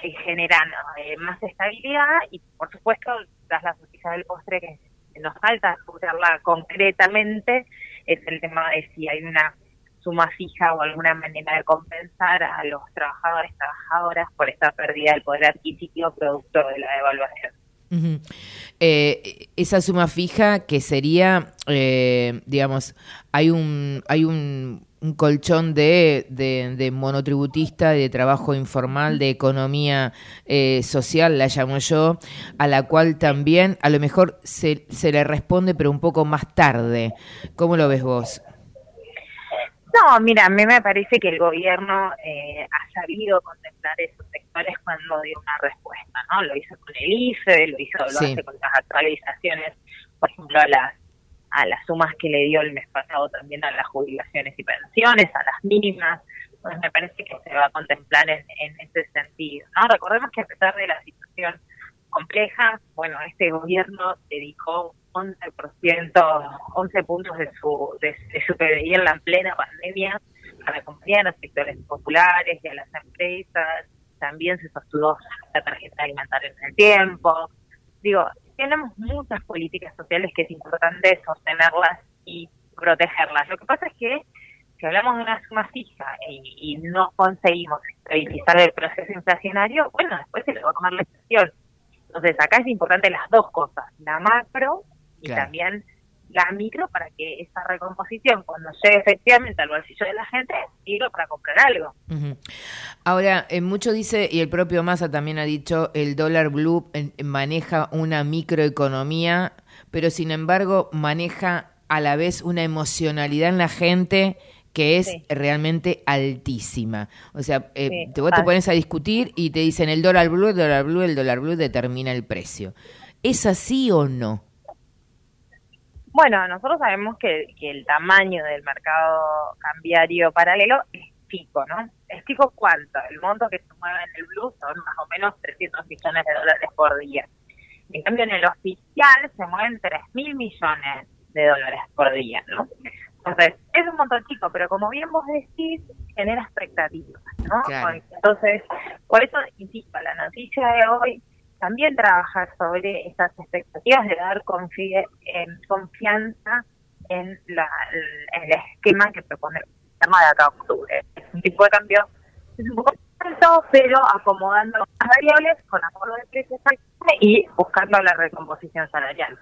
que generan eh, más estabilidad y, por supuesto, tras la justicia del postre que nos falta escucharla concretamente, es el tema de si hay una suma fija o alguna manera de compensar a los trabajadores trabajadoras por esta pérdida del poder adquisitivo producto de la devaluación. Ujú. Eh, esa suma fija que sería, eh, digamos, hay un, hay un, un colchón de, de, monotributista, de trabajo informal, de economía eh, social, la llamo yo, a la cual también a lo mejor se, se le responde, pero un poco más tarde. ¿Cómo lo ves vos? No, mira, a mí me parece que el gobierno eh, ha sabido contemplar esos sectores cuando dio una respuesta, ¿no? Lo hizo con el IFE, lo hizo, lo Sí. hace con las actualizaciones, por ejemplo, a las a las sumas que le dio el mes pasado también a las jubilaciones y pensiones, a las mínimas. Pues me parece que se va a contemplar en, en ese sentido, ¿no? Recordemos que a pesar de la situación compleja, bueno, este gobierno dedicó 11%, 11 puntos de su, de, de su PBI en la plena pandemia a la compañía, a los sectores populares y a las empresas. También se sostuvo la tarjeta alimentaria en el tiempo. Digo, tenemos muchas políticas sociales que es importante sostenerlas y protegerlas. Lo que pasa es que si hablamos de una suma fija y, y no conseguimos estabilizar el proceso inflacionario, bueno, después se le va a comer la inflación. Entonces, acá es importante las dos cosas, la macro y Claro. también la micro para que esa recomposición, cuando llegue efectivamente al bolsillo de la gente, sirva para comprar algo. Ahora, eh, mucho dice, y el propio Massa también ha dicho, el dólar blue eh, maneja una microeconomía, pero sin embargo maneja a la vez una emocionalidad en la gente que es Sí. realmente altísima. O sea, eh, Sí, te, vos te pones a discutir y te dicen el dólar blue, el dólar blue, el dólar blue determina el precio. ¿Es así o no? Bueno, nosotros sabemos que, que el tamaño del mercado cambiario paralelo es chico, ¿no? Es chico cuánto? El monto que se mueve en el blue son más o menos 300 millones de dólares por día. En cambio, en el oficial se mueven 3 mil millones de dólares por día, ¿no? Entonces, es un montón chico, pero como bien vos decís, genera expectativas, ¿no? Claro. Entonces, por eso, insisto, la noticia de hoy también trabaja sobre esas expectativas de dar confie- confianza en, la, en el esquema que propone el de acá a octubre. Es un tipo de cambio es un poco alto, pero acomodando las variables con acuerdo de precios y buscando la recomposición salarial.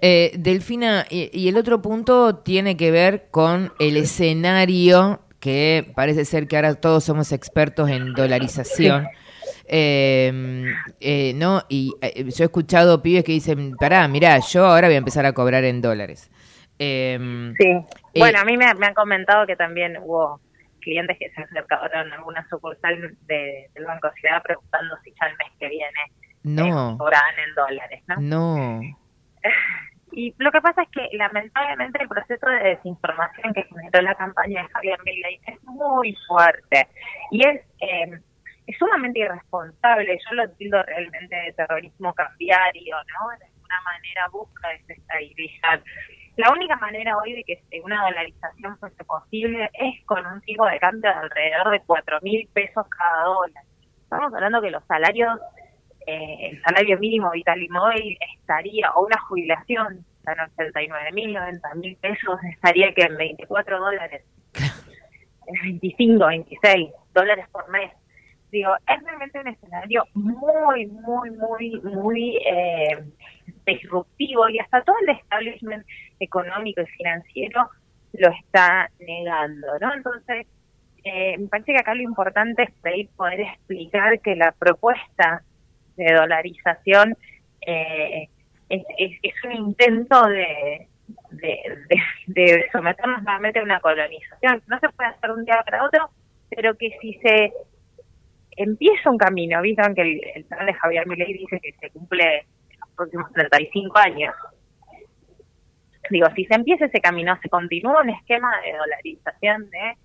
Eh, Delfina, y, y el otro punto tiene que ver con el escenario que parece ser que ahora todos somos expertos en dolarización. Eh, eh, ¿no? Y eh, yo he escuchado pibes que dicen, pará, mirá, yo ahora voy a empezar a cobrar en dólares. Eh, Sí. eh, Bueno, a mí me, me han comentado que también hubo clientes que se acercaron a alguna sucursal de, del Banco Ciudad preguntando si ya el mes que viene no, cobraban en dólares, ¿no? no. Y lo que pasa es que lamentablemente el proceso de desinformación que generó la campaña de Javier Milei es muy fuerte y es eh, es sumamente irresponsable. Yo lo tildo realmente de terrorismo cambiario, ¿no? De alguna manera busca desestabilizar. La única manera hoy de que una dolarización fuese posible es con un tipo de cambio de alrededor de cuatro mil pesos cada dólar. Estamos hablando que los salarios eh, el salario mínimo vital y móvil estaría, o una jubilación, en 89 mil, 90 mil pesos, estaría que en 24 dólares, en 25, 26 dólares por mes. Digo, es realmente un escenario muy, muy, muy, muy eh, disruptivo y hasta todo el establishment económico y financiero lo está negando, ¿no? Entonces, eh, me parece que acá lo importante es poder explicar que la propuesta de dolarización eh, es, es, un intento de, de, de, de someternos nuevamente a una colonización. No se puede hacer de un día para otro, pero que si se empieza un camino, vieron que el, el plan de Javier Milei dice que se cumple en los próximos 35 años. Digo, si se empieza ese camino, se continúa un esquema de dolarización de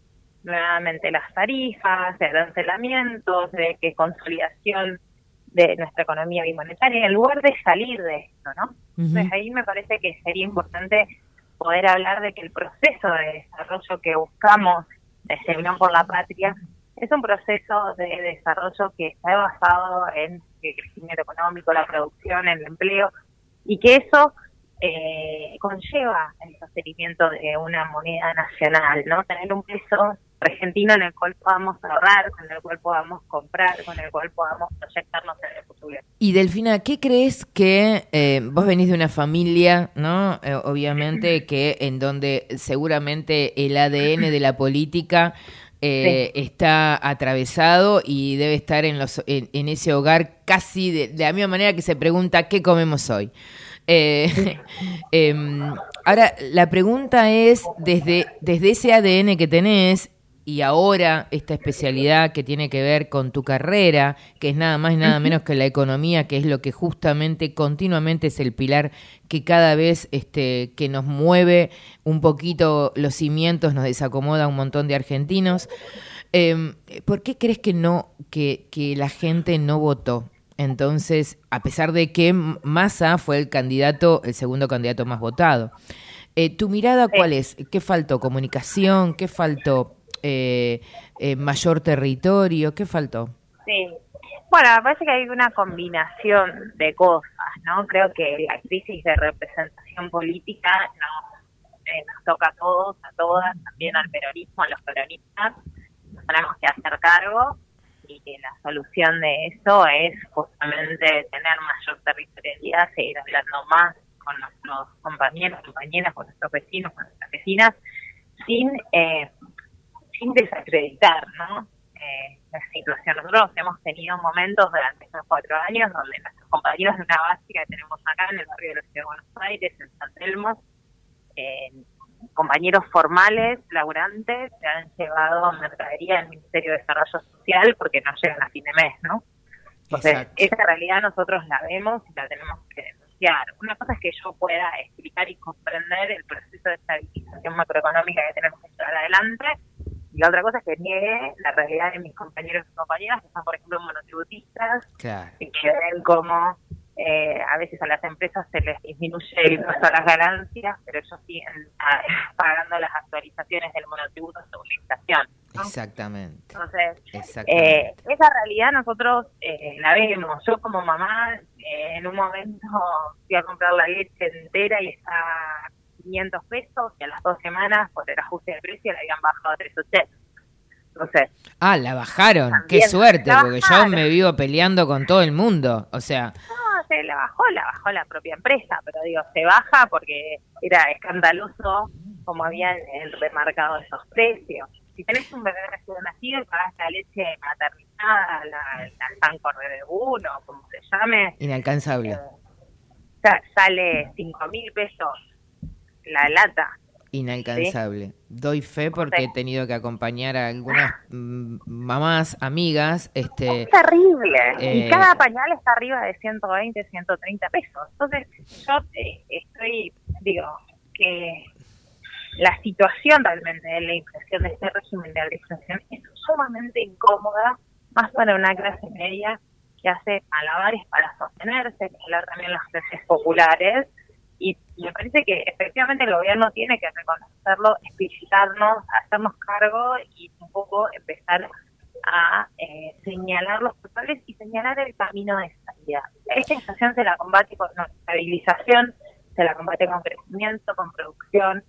nuevamente las tarifas, de arancelamientos, de que consolidación de nuestra economía bimonetaria, en lugar de salir de esto, ¿no? Entonces ahí me parece que sería importante poder hablar de que el proceso de desarrollo que buscamos desde Unión por la Patria es un proceso de desarrollo que está basado en el crecimiento económico, la producción, el empleo, y que eso eh, conlleva el sostenimiento de una moneda nacional, ¿no? Tener un peso argentino en el cual podamos ahorrar, con el cual podamos comprar, con el cual podamos proyectarnos en el futuro. Y Delfina, ¿qué crees que eh, vos venís de una familia, no? Eh, obviamente que en donde seguramente el ADN de la política eh, está atravesado y debe estar en, los, en, en ese hogar casi de, de, la misma manera que se pregunta qué comemos hoy. Eh, eh, ahora, la pregunta es, desde, desde ese ADN que tenés, y ahora esta especialidad que tiene que ver con tu carrera, que es nada más y nada menos que la economía, que es lo que justamente continuamente es el pilar que cada vez este, que nos mueve un poquito los cimientos, nos desacomoda a un montón de argentinos. Eh, ¿Por qué crees que no, que, que la gente no votó? Entonces, a pesar de que Massa fue el candidato, el segundo candidato más votado. Eh, ¿Tu mirada cuál es? ¿Qué faltó? ¿Comunicación? ¿Qué faltó? Eh, eh, mayor territorio, ¿qué faltó? Sí, bueno, me parece que hay una combinación de cosas, ¿no? Creo que la crisis de representación política nos, eh, nos toca a todos, a todas, también al peronismo, a los peronistas, nos tenemos que hacer cargo y que la solución de eso es justamente tener mayor territorialidad, seguir hablando más con nuestros compañeros, compañeras, con nuestros vecinos, con nuestras vecinas, sin eh, sin desacreditar ¿no? eh, la situación. Nosotros hemos tenido momentos durante estos cuatro años donde nuestros compañeros de una básica que tenemos acá en el barrio de la Ciudad de Buenos Aires, en San Telmo, eh, compañeros formales, laburantes, se han llevado mercadería al Ministerio de Desarrollo Social porque no llegan a fin de mes, ¿no? Entonces, Exacto. esa realidad nosotros la vemos y la tenemos que denunciar. Una cosa es que yo pueda explicar y comprender el proceso de estabilización macroeconómica que tenemos que llevar adelante, y la otra cosa es que niegue la realidad de mis compañeros y compañeras que son, por ejemplo, monotributistas, Claro. y que ven como eh, a veces a las empresas se les disminuye a las ganancias, pero ellos siguen pagando las actualizaciones del monotributo según la inflación. Exactamente. Entonces, Exactamente. eh, esa realidad nosotros eh, la vemos. Yo como mamá, eh, en un momento fui a comprar la leche entera y está a 500 pesos y a las dos semanas por el ajuste de precio la habían bajado a 380. Entonces, Ah, la bajaron. Qué suerte, porque yo me vivo peleando con todo el mundo. O sea, no, se la bajó, la bajó la propia empresa, pero digo, se baja porque era escandaloso como habían eh, remarcado esos precios. Si tenés un bebé recién nacido y pagás la leche maternizada, la, la Sancor Bebé 1, como se llame, inalcanzable. sa- sale 5 mil pesos la lata. Inalcanzable. Doy fe porque Sí. he tenido que acompañar a algunas mm, mamás, amigas, este Es terrible. Eh, y cada pañal está arriba de 120, 130 pesos. Entonces, yo eh, estoy, digo, que la situación realmente de la inflación, de este régimen de alta inflación, es sumamente incómoda, más para una clase media que hace malabares para sostenerse, que hablar también las clases populares. Y me parece que efectivamente el gobierno tiene que reconocerlo, explicitarnos, hacernos cargo y un poco empezar a eh, señalar los culpables y señalar el camino de salida. Esta inflación se la combate con no, estabilización, se la combate con crecimiento, con producción,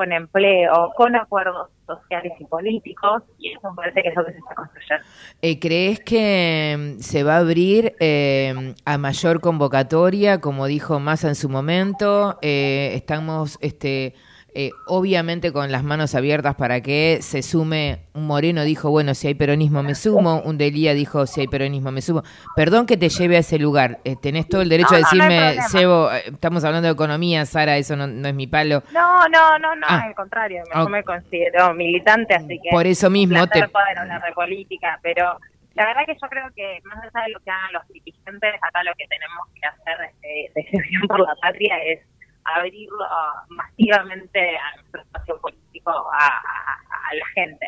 con empleo, con acuerdos sociales y políticos, y eso me parece que es lo que se está construyendo. Eh, ¿Crees que mm, se va a abrir eh, a mayor convocatoria, como dijo Massa en su momento? Eh, estamos, este, eh, obviamente, con las manos abiertas para que se sume. Un Moreno dijo, bueno, si hay peronismo me sumo. Un Delía dijo, si hay peronismo me sumo. Perdón que te lleve a ese lugar. Eh, tenés todo el derecho No, a no, no decirme, problema. Sebo, eh, estamos hablando de economía, Sara, eso no, no es mi palo. No, no, no, no, Ah. al contrario, yo me considero militante, así que Por eso mismo te- poder hablar de política, pero la verdad que yo creo que más allá de lo que hagan los dirigentes, acá lo que tenemos que hacer desde, desde Unión por la Patria es abrirlo masivamente a nuestro espacio político, a, la gente,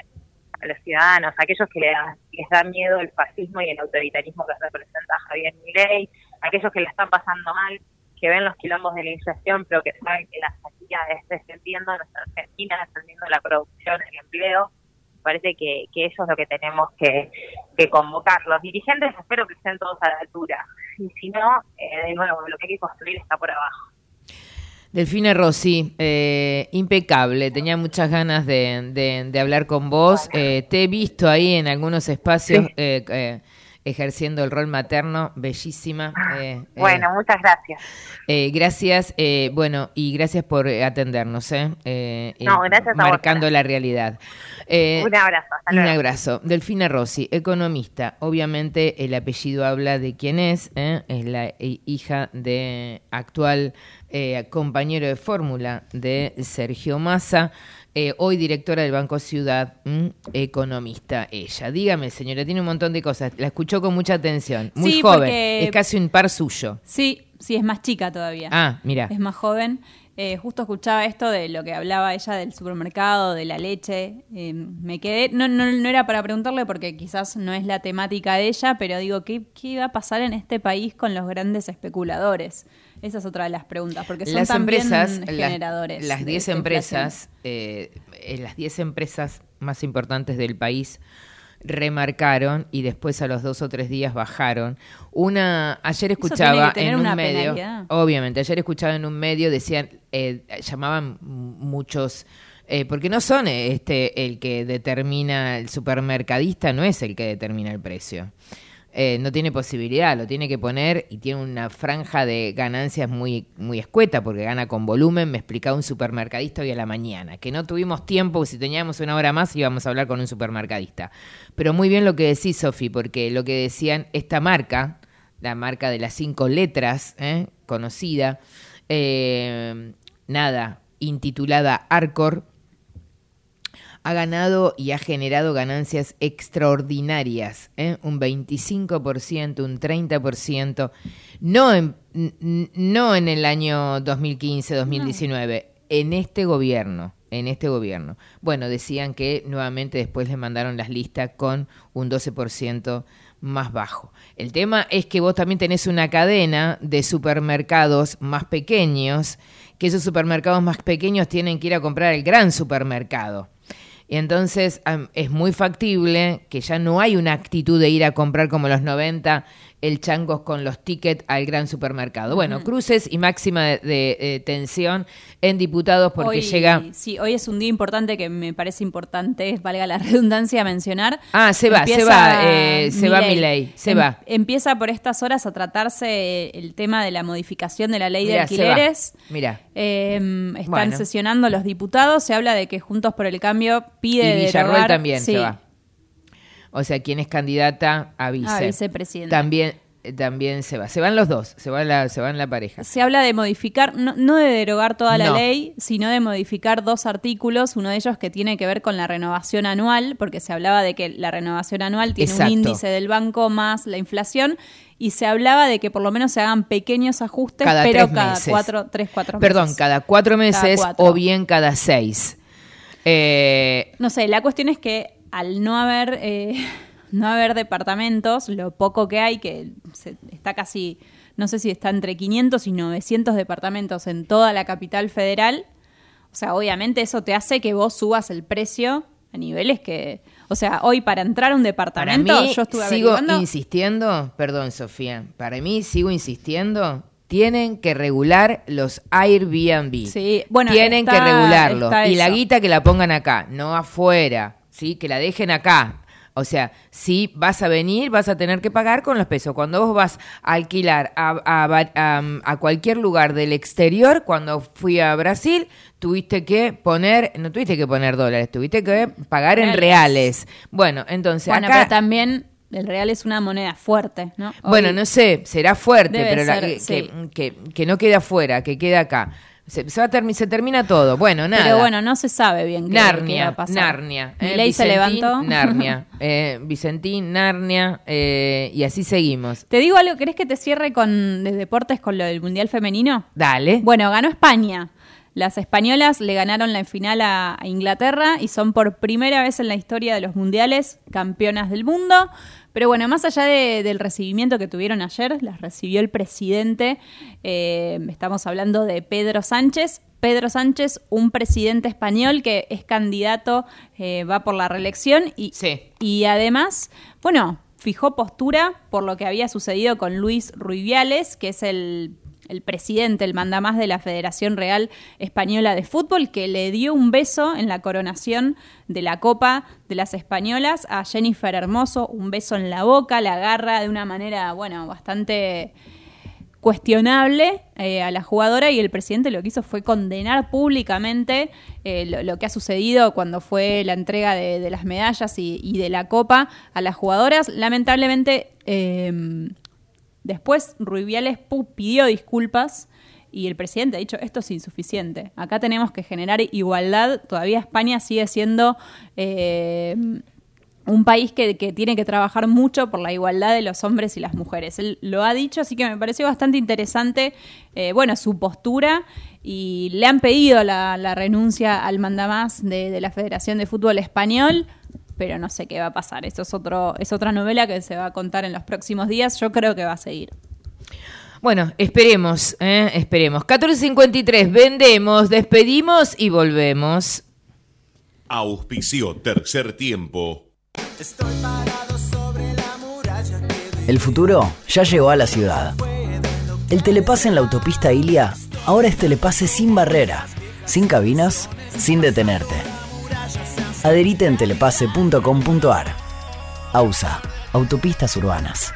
a los ciudadanos, a aquellos que les da miedo el fascismo y el autoritarismo que representa Javier Milei, aquellos que le están pasando mal, que ven los quilombos de la inflación, pero que saben que la salida es defendiendo a nuestra Argentina, defendiendo la producción, el empleo. Parece que, que eso es lo que tenemos que, que convocar. Los dirigentes espero que estén todos a la altura. Y si no, eh, de nuevo, lo que hay que construir está por abajo. Delfina Rossi, eh, impecable, tenía muchas ganas de, de- de hablar con vos. Eh, te he visto ahí en algunos espacios eh, eh, ejerciendo el rol materno, bellísima. eh, Bueno, muchas gracias. gracias, eh, bueno, y gracias por atendernos, eh, No, gracias a vos, marcando la realidad. Un abrazo. Hasta un luego. abrazo. Delfina Rossi, economista. Obviamente el apellido habla de quién es. Es la hija de actual eh, compañero de fórmula de Sergio Massa. eh, hoy directora del Banco Ciudad, ¿m? economista ella. Dígame, señora, tiene un montón de cosas. La escuchó con mucha atención. Muy Sí, joven. porque- Es casi un par suyo. Sí, sí, es más chica todavía. Ah, mira. Es más joven. Eh, justo escuchaba esto de lo que hablaba ella del supermercado, de la leche. Eh, me quedé, no, no, no era para preguntarle porque quizás no es la temática de ella, pero digo, ¿qué, ¿qué va a pasar en este país con los grandes especuladores? Esa es otra de las preguntas, porque son las también empresas, generadores. las de 10 esta empresas, eh, eh, las 10 empresas más importantes del país remarcaron y después a los dos o tres días bajaron. Una, ayer escuchaba en un medio, penalidad. obviamente, ayer escuchaba en un medio, decían, eh, llamaban muchos, eh, porque no son este el que determina el supermercadista, no es el que determina el precio. Eh, no tiene posibilidad, lo tiene que poner y tiene una franja de ganancias muy, muy escueta porque gana con volumen. Me explicaba un supermercadista hoy a la mañana, que no tuvimos tiempo, si teníamos una hora más íbamos a hablar con un supermercadista. Pero muy bien lo que decís, Sofi, porque lo que decían, esta marca, la marca de las cinco letras, ¿eh? conocida, eh, nada, intitulada Arcor, ha ganado y ha generado ganancias extraordinarias, ¿eh? un 25%, un 30%, no en, no en el año 2015-2019, en este gobierno, en este gobierno. Bueno, decían que nuevamente después le mandaron las listas con un 12% más bajo. El tema es que vos también tenés una cadena de supermercados más pequeños, que esos supermercados más pequeños tienen que ir a comprar el gran supermercado. Y entonces es muy factible que ya no hay una actitud de ir a comprar como los 90 el changos con los tickets al gran supermercado. Bueno, cruces y máxima de, de, eh, tensión en diputados porque Hoy- llega... Sí, hoy es un día importante que me parece importante, valga la redundancia, mencionar. Ah, se va, se va, eh, se va Milei, se Em- va. Empieza por estas horas a tratarse el tema de la modificación de la ley de Mirá, alquileres. Mira. Eh, están Bueno. sesionando los diputados. Se habla de que Juntos por el Cambio pide Y Villarroel derogar- también sí, se va. O sea, quien es candidata a vice. A vicepresidenta. También, eh, también se va. Se van los dos, se va la, se van la pareja. Se habla de modificar, no, no de derogar toda la No. ley, sino de modificar dos artículos, uno de ellos que tiene que ver con la renovación anual, porque se hablaba de que la renovación anual tiene Exacto. un índice del banco más la inflación, y se hablaba de que por lo menos se hagan pequeños ajustes, Cada pero tres cada meses. cuatro, tres, cuatro meses. Perdón, cada cuatro meses cuatro. o bien cada seis. Eh, No sé, la cuestión es que al no haber eh, no haber departamentos, lo poco que hay, que se- está casi, no sé si está entre 500 y 900 departamentos en toda la capital federal, o sea, obviamente eso te hace que vos subas el precio a niveles que, o sea, hoy para entrar a un para departamento, mí, yo estuve sigo insistiendo, perdón Sofía, para mí sigo insistiendo, tienen que regular los Airbnb. Sí, bueno, tienen está- que regularlo. Y la guita que la pongan acá, no afuera, ¿sí? Que la dejen acá. O sea, si vas a venir, vas a tener que pagar con los pesos. Cuando vos vas a alquilar a, a a- a cualquier lugar del exterior, cuando fui a Brasil, tuviste que poner, no tuviste que poner dólares, tuviste que pagar en Reales. Bueno, entonces bueno, acá... pero también el real es una moneda fuerte, ¿no? Bueno, no sé, será fuerte, pero la- que, sí. que, que no quede afuera, que quede acá. Se, se va a termi- se termina todo. Bueno, nada. Pero bueno, no se sabe bien qué, qué va Narnia, a pasar. Narnia. eh, Milei se levantó. Narnia. eh, Vicentín, Narnia. eh, y así seguimos. Te digo algo, ¿querés que te cierre con de deportes con lo del Mundial Femenino? Dale. Bueno, ganó España. Las españolas le ganaron la final a, a Inglaterra y son por primera vez en la historia de los mundiales campeonas del mundo. Pero bueno, más allá de- del recibimiento que tuvieron ayer, las recibió el presidente. eh, estamos hablando de Pedro Sánchez. Pedro Sánchez, un presidente español que es candidato, eh, va por la reelección y, y además, bueno, fijó postura por lo que había sucedido con Luis Rubiales, que es el, el presidente, el mandamás de la Federación Real Española de Fútbol, que le dio un beso en la coronación de la Copa de las Españolas a Jennifer Hermoso, un beso en la boca, la agarra de una manera, bueno, bastante cuestionable eh, a la jugadora y el presidente lo que hizo fue condenar públicamente eh, lo, lo que ha sucedido cuando fue la entrega de, de las medallas y, y de la copa a las jugadoras. Lamentablemente, eh, después Rubiales pidió disculpas y el presidente ha dicho esto es insuficiente. Acá tenemos que generar igualdad. Todavía España sigue siendo eh, un país que, tiene que trabajar mucho por la igualdad de los hombres y las mujeres. Él lo ha dicho, así que me pareció bastante interesante, eh, bueno, su postura y le han pedido la, renuncia al mandamás de la Federación de Fútbol Español. Pero no sé qué va a pasar. Eso es otro, es otra novela que se va a contar en los próximos días. Yo creo que va a seguir. Bueno, esperemos, ¿eh? esperemos. 14.53, vendemos, despedimos y volvemos. Auspicio tercer tiempo. El futuro ya llegó a la ciudad. El telepase en la autopista Ilia ahora es telepase sin barrera, sin cabinas, sin detenerte. Adherite en telepase.com.ar. AUSA, Autopistas Urbanas.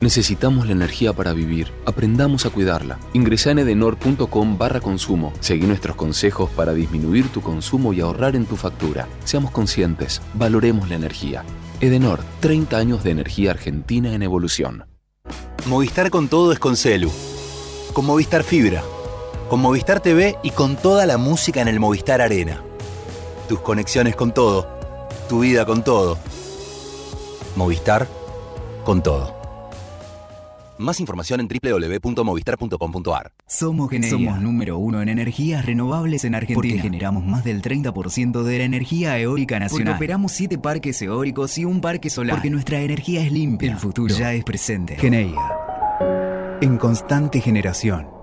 Necesitamos la energía para vivir. Aprendamos a cuidarla. Ingresa en edenor.com barra consumo. Seguí nuestros consejos para disminuir tu consumo y ahorrar en tu factura. Seamos conscientes. Valoremos la energía. Edenor, 30 años de energía argentina en evolución. Movistar con todo es con Celu. Con Movistar Fibra. Con Movistar TV y con toda la música en el Movistar Arena. Tus conexiones con todo, tu vida con todo. Movistar con todo. Más información en www.movistar.com.ar. Somos Somos número uno en energías renovables en Argentina. Porque generamos más del 30% de la energía eólica nacional. Porque operamos siete parques eólicos y un parque solar. Porque nuestra energía es limpia. El futuro ya es presente. Geneia. En constante generación.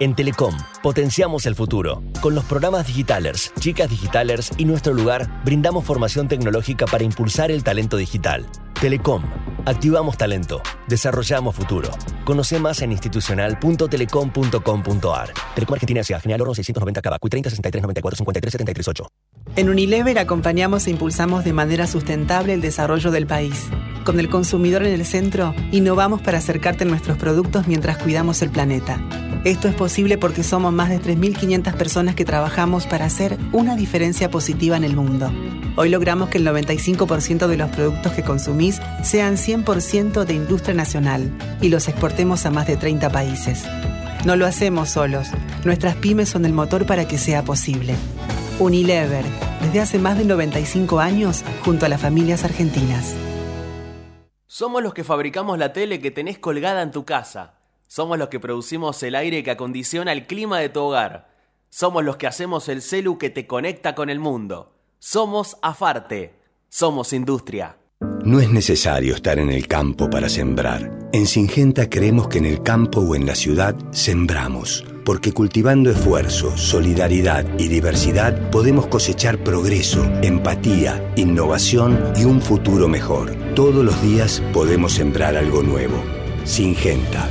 En Telecom, potenciamos el futuro. Con los programas Digitalers, Chicas Digitalers y Nuestro Lugar, brindamos formación tecnológica para impulsar el talento digital. Telecom, activamos talento, desarrollamos futuro. Conoce más en institucional.telecom.com.ar. Telecom Argentina S.A. General Oro 690 Cabacuy 30 63 94 53 73 8. En Unilever acompañamos e impulsamos de manera sustentable el desarrollo del país. Con el consumidor en el centro, innovamos para acercarte a nuestros productos mientras cuidamos el planeta. Esto es posible porque somos más de 3.500 personas que trabajamos para hacer una diferencia positiva en el mundo. Hoy logramos que el 95% de los productos que consumís sean 100% de industria nacional y los exportemos a más de 30 países. No lo hacemos solos. Nuestras pymes son el motor para que sea posible. Unilever, desde hace más de 95 años, junto a las familias argentinas. Somos los que fabricamos la tele que tenés colgada en tu casa. Somos los que producimos el aire que acondiciona el clima de tu hogar. Somos los que hacemos el celu que te conecta con el mundo. Somos Afarte. Somos industria. No es necesario estar en el campo para sembrar. En Singenta creemos que en el campo o en la ciudad sembramos, porque cultivando esfuerzo, solidaridad y diversidad podemos cosechar progreso, empatía, innovación y un futuro mejor. Todos los días podemos sembrar algo nuevo. Singenta.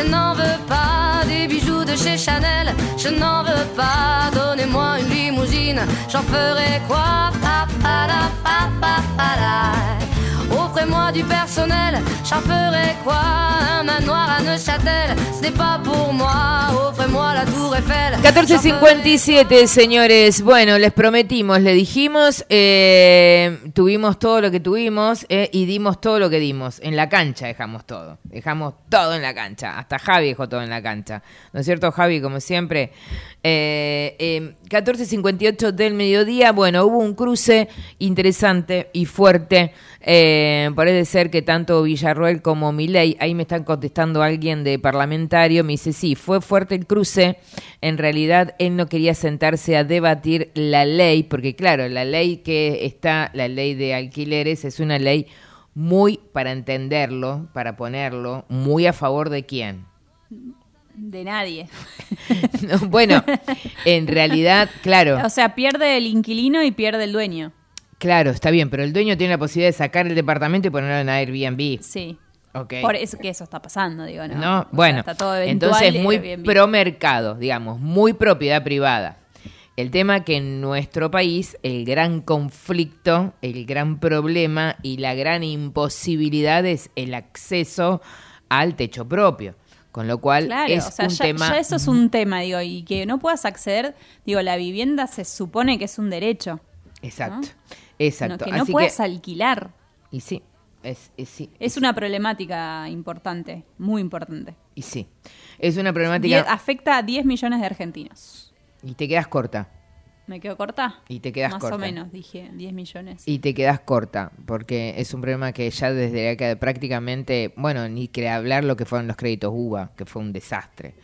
Je n'en veux pas des bijoux de chez Chanel, je n'en veux pas. Donnez-moi une limousine, j'en ferai quoi? Offrez-moi du personnel, j'en ferai quoi Un manoir à Neuchâtel, ce n'est pas pour moi. Offrez-moi la tour Eiffel. j'en ferai 14.57, señores. Bueno, les prometimos, le dijimos, eh, tuvimos todo lo que tuvimos eh, y dimos todo lo que dimos. En la cancha dejamos todo. Dejamos todo en la cancha. Hasta Javi dejó todo en la cancha. ¿No es cierto, Javi? Como siempre. Eh, eh, 14.58 del mediodía. Bueno, hubo un cruce interesante y fuerte. Eh, parece ser que tanto Villarroel como Milei, ahí me están contestando alguien de parlamentario, me dice, sí, fue fuerte el cruce. En realidad, él no quería sentarse a debatir la ley, porque claro, la ley que está, la ley de alquileres, es una ley muy, para entenderlo, para ponerlo, muy a favor de quién. De nadie. No, bueno, en realidad, claro. O sea, pierde el inquilino y pierde el dueño. Claro, está bien, pero el dueño tiene la posibilidad de sacar el departamento y ponerlo en Airbnb. Sí. Ok. Por eso que eso está pasando, digo, ¿no? ¿no? Sea, bueno, está todo eventual entonces muy Airbnb. pro mercado, digamos, muy propiedad privada. El tema que en nuestro país el gran conflicto, el gran problema y la gran imposibilidad es el acceso al techo propio. Con lo cual Claro, es o sea, un ya, tema ya eso es un tema, digo, y que no puedas acceder, digo, la vivienda se supone que es un derecho. Exacto, ¿no? Exacto. No, que no Así puedes alquilar. Y sí, es, es, sí, Es una problemática importante, muy importante. y sí. Es una problemática afecta a 10 millones de argentinos. y te quedas corta. Me quedo corta. Y te quedas Más corta. o menos, dije 10 millones. Y te quedas corta, porque es un problema que ya desde que prácticamente, bueno, ni que hablar lo que fueron los créditos UBA, que fue un desastre.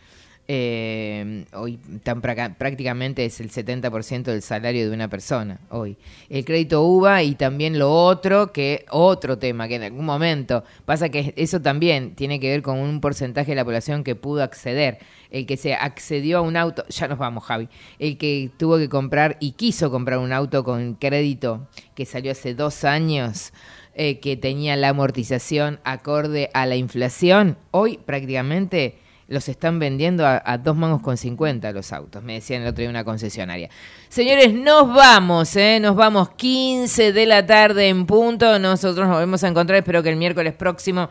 Eh, hoy tan prácticamente es el 70% del salario de una persona hoy. El crédito UBA y también lo otro, que otro tema que en algún momento pasa que eso también tiene que ver con un porcentaje de la población que pudo acceder. El que se accedió a un auto, ya nos vamos Javi, el que tuvo que comprar y quiso comprar un auto con crédito que salió hace dos años eh, que tenía la amortización acorde a la inflación, hoy prácticamente los están vendiendo a, a dos mangos con 50 los autos, me decían el otro día una concesionaria. Señores, nos vamos, ¿eh? nos vamos 15 de la tarde en punto, nosotros nos volvemos a encontrar, espero que el miércoles próximo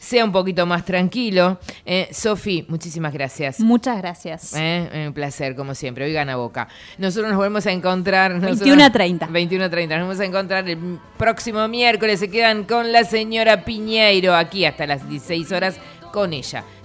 sea un poquito más tranquilo. Eh, Sofi, muchísimas gracias. Muchas gracias. Eh, un placer, como siempre. Hoy gana Boca. Nosotros nos volvemos a encontrar. nosotros- 21 a 30. 21 a 30. Nos vamos a encontrar el próximo miércoles. Se quedan con la señora Piñeiro aquí hasta las 16 horas con ella.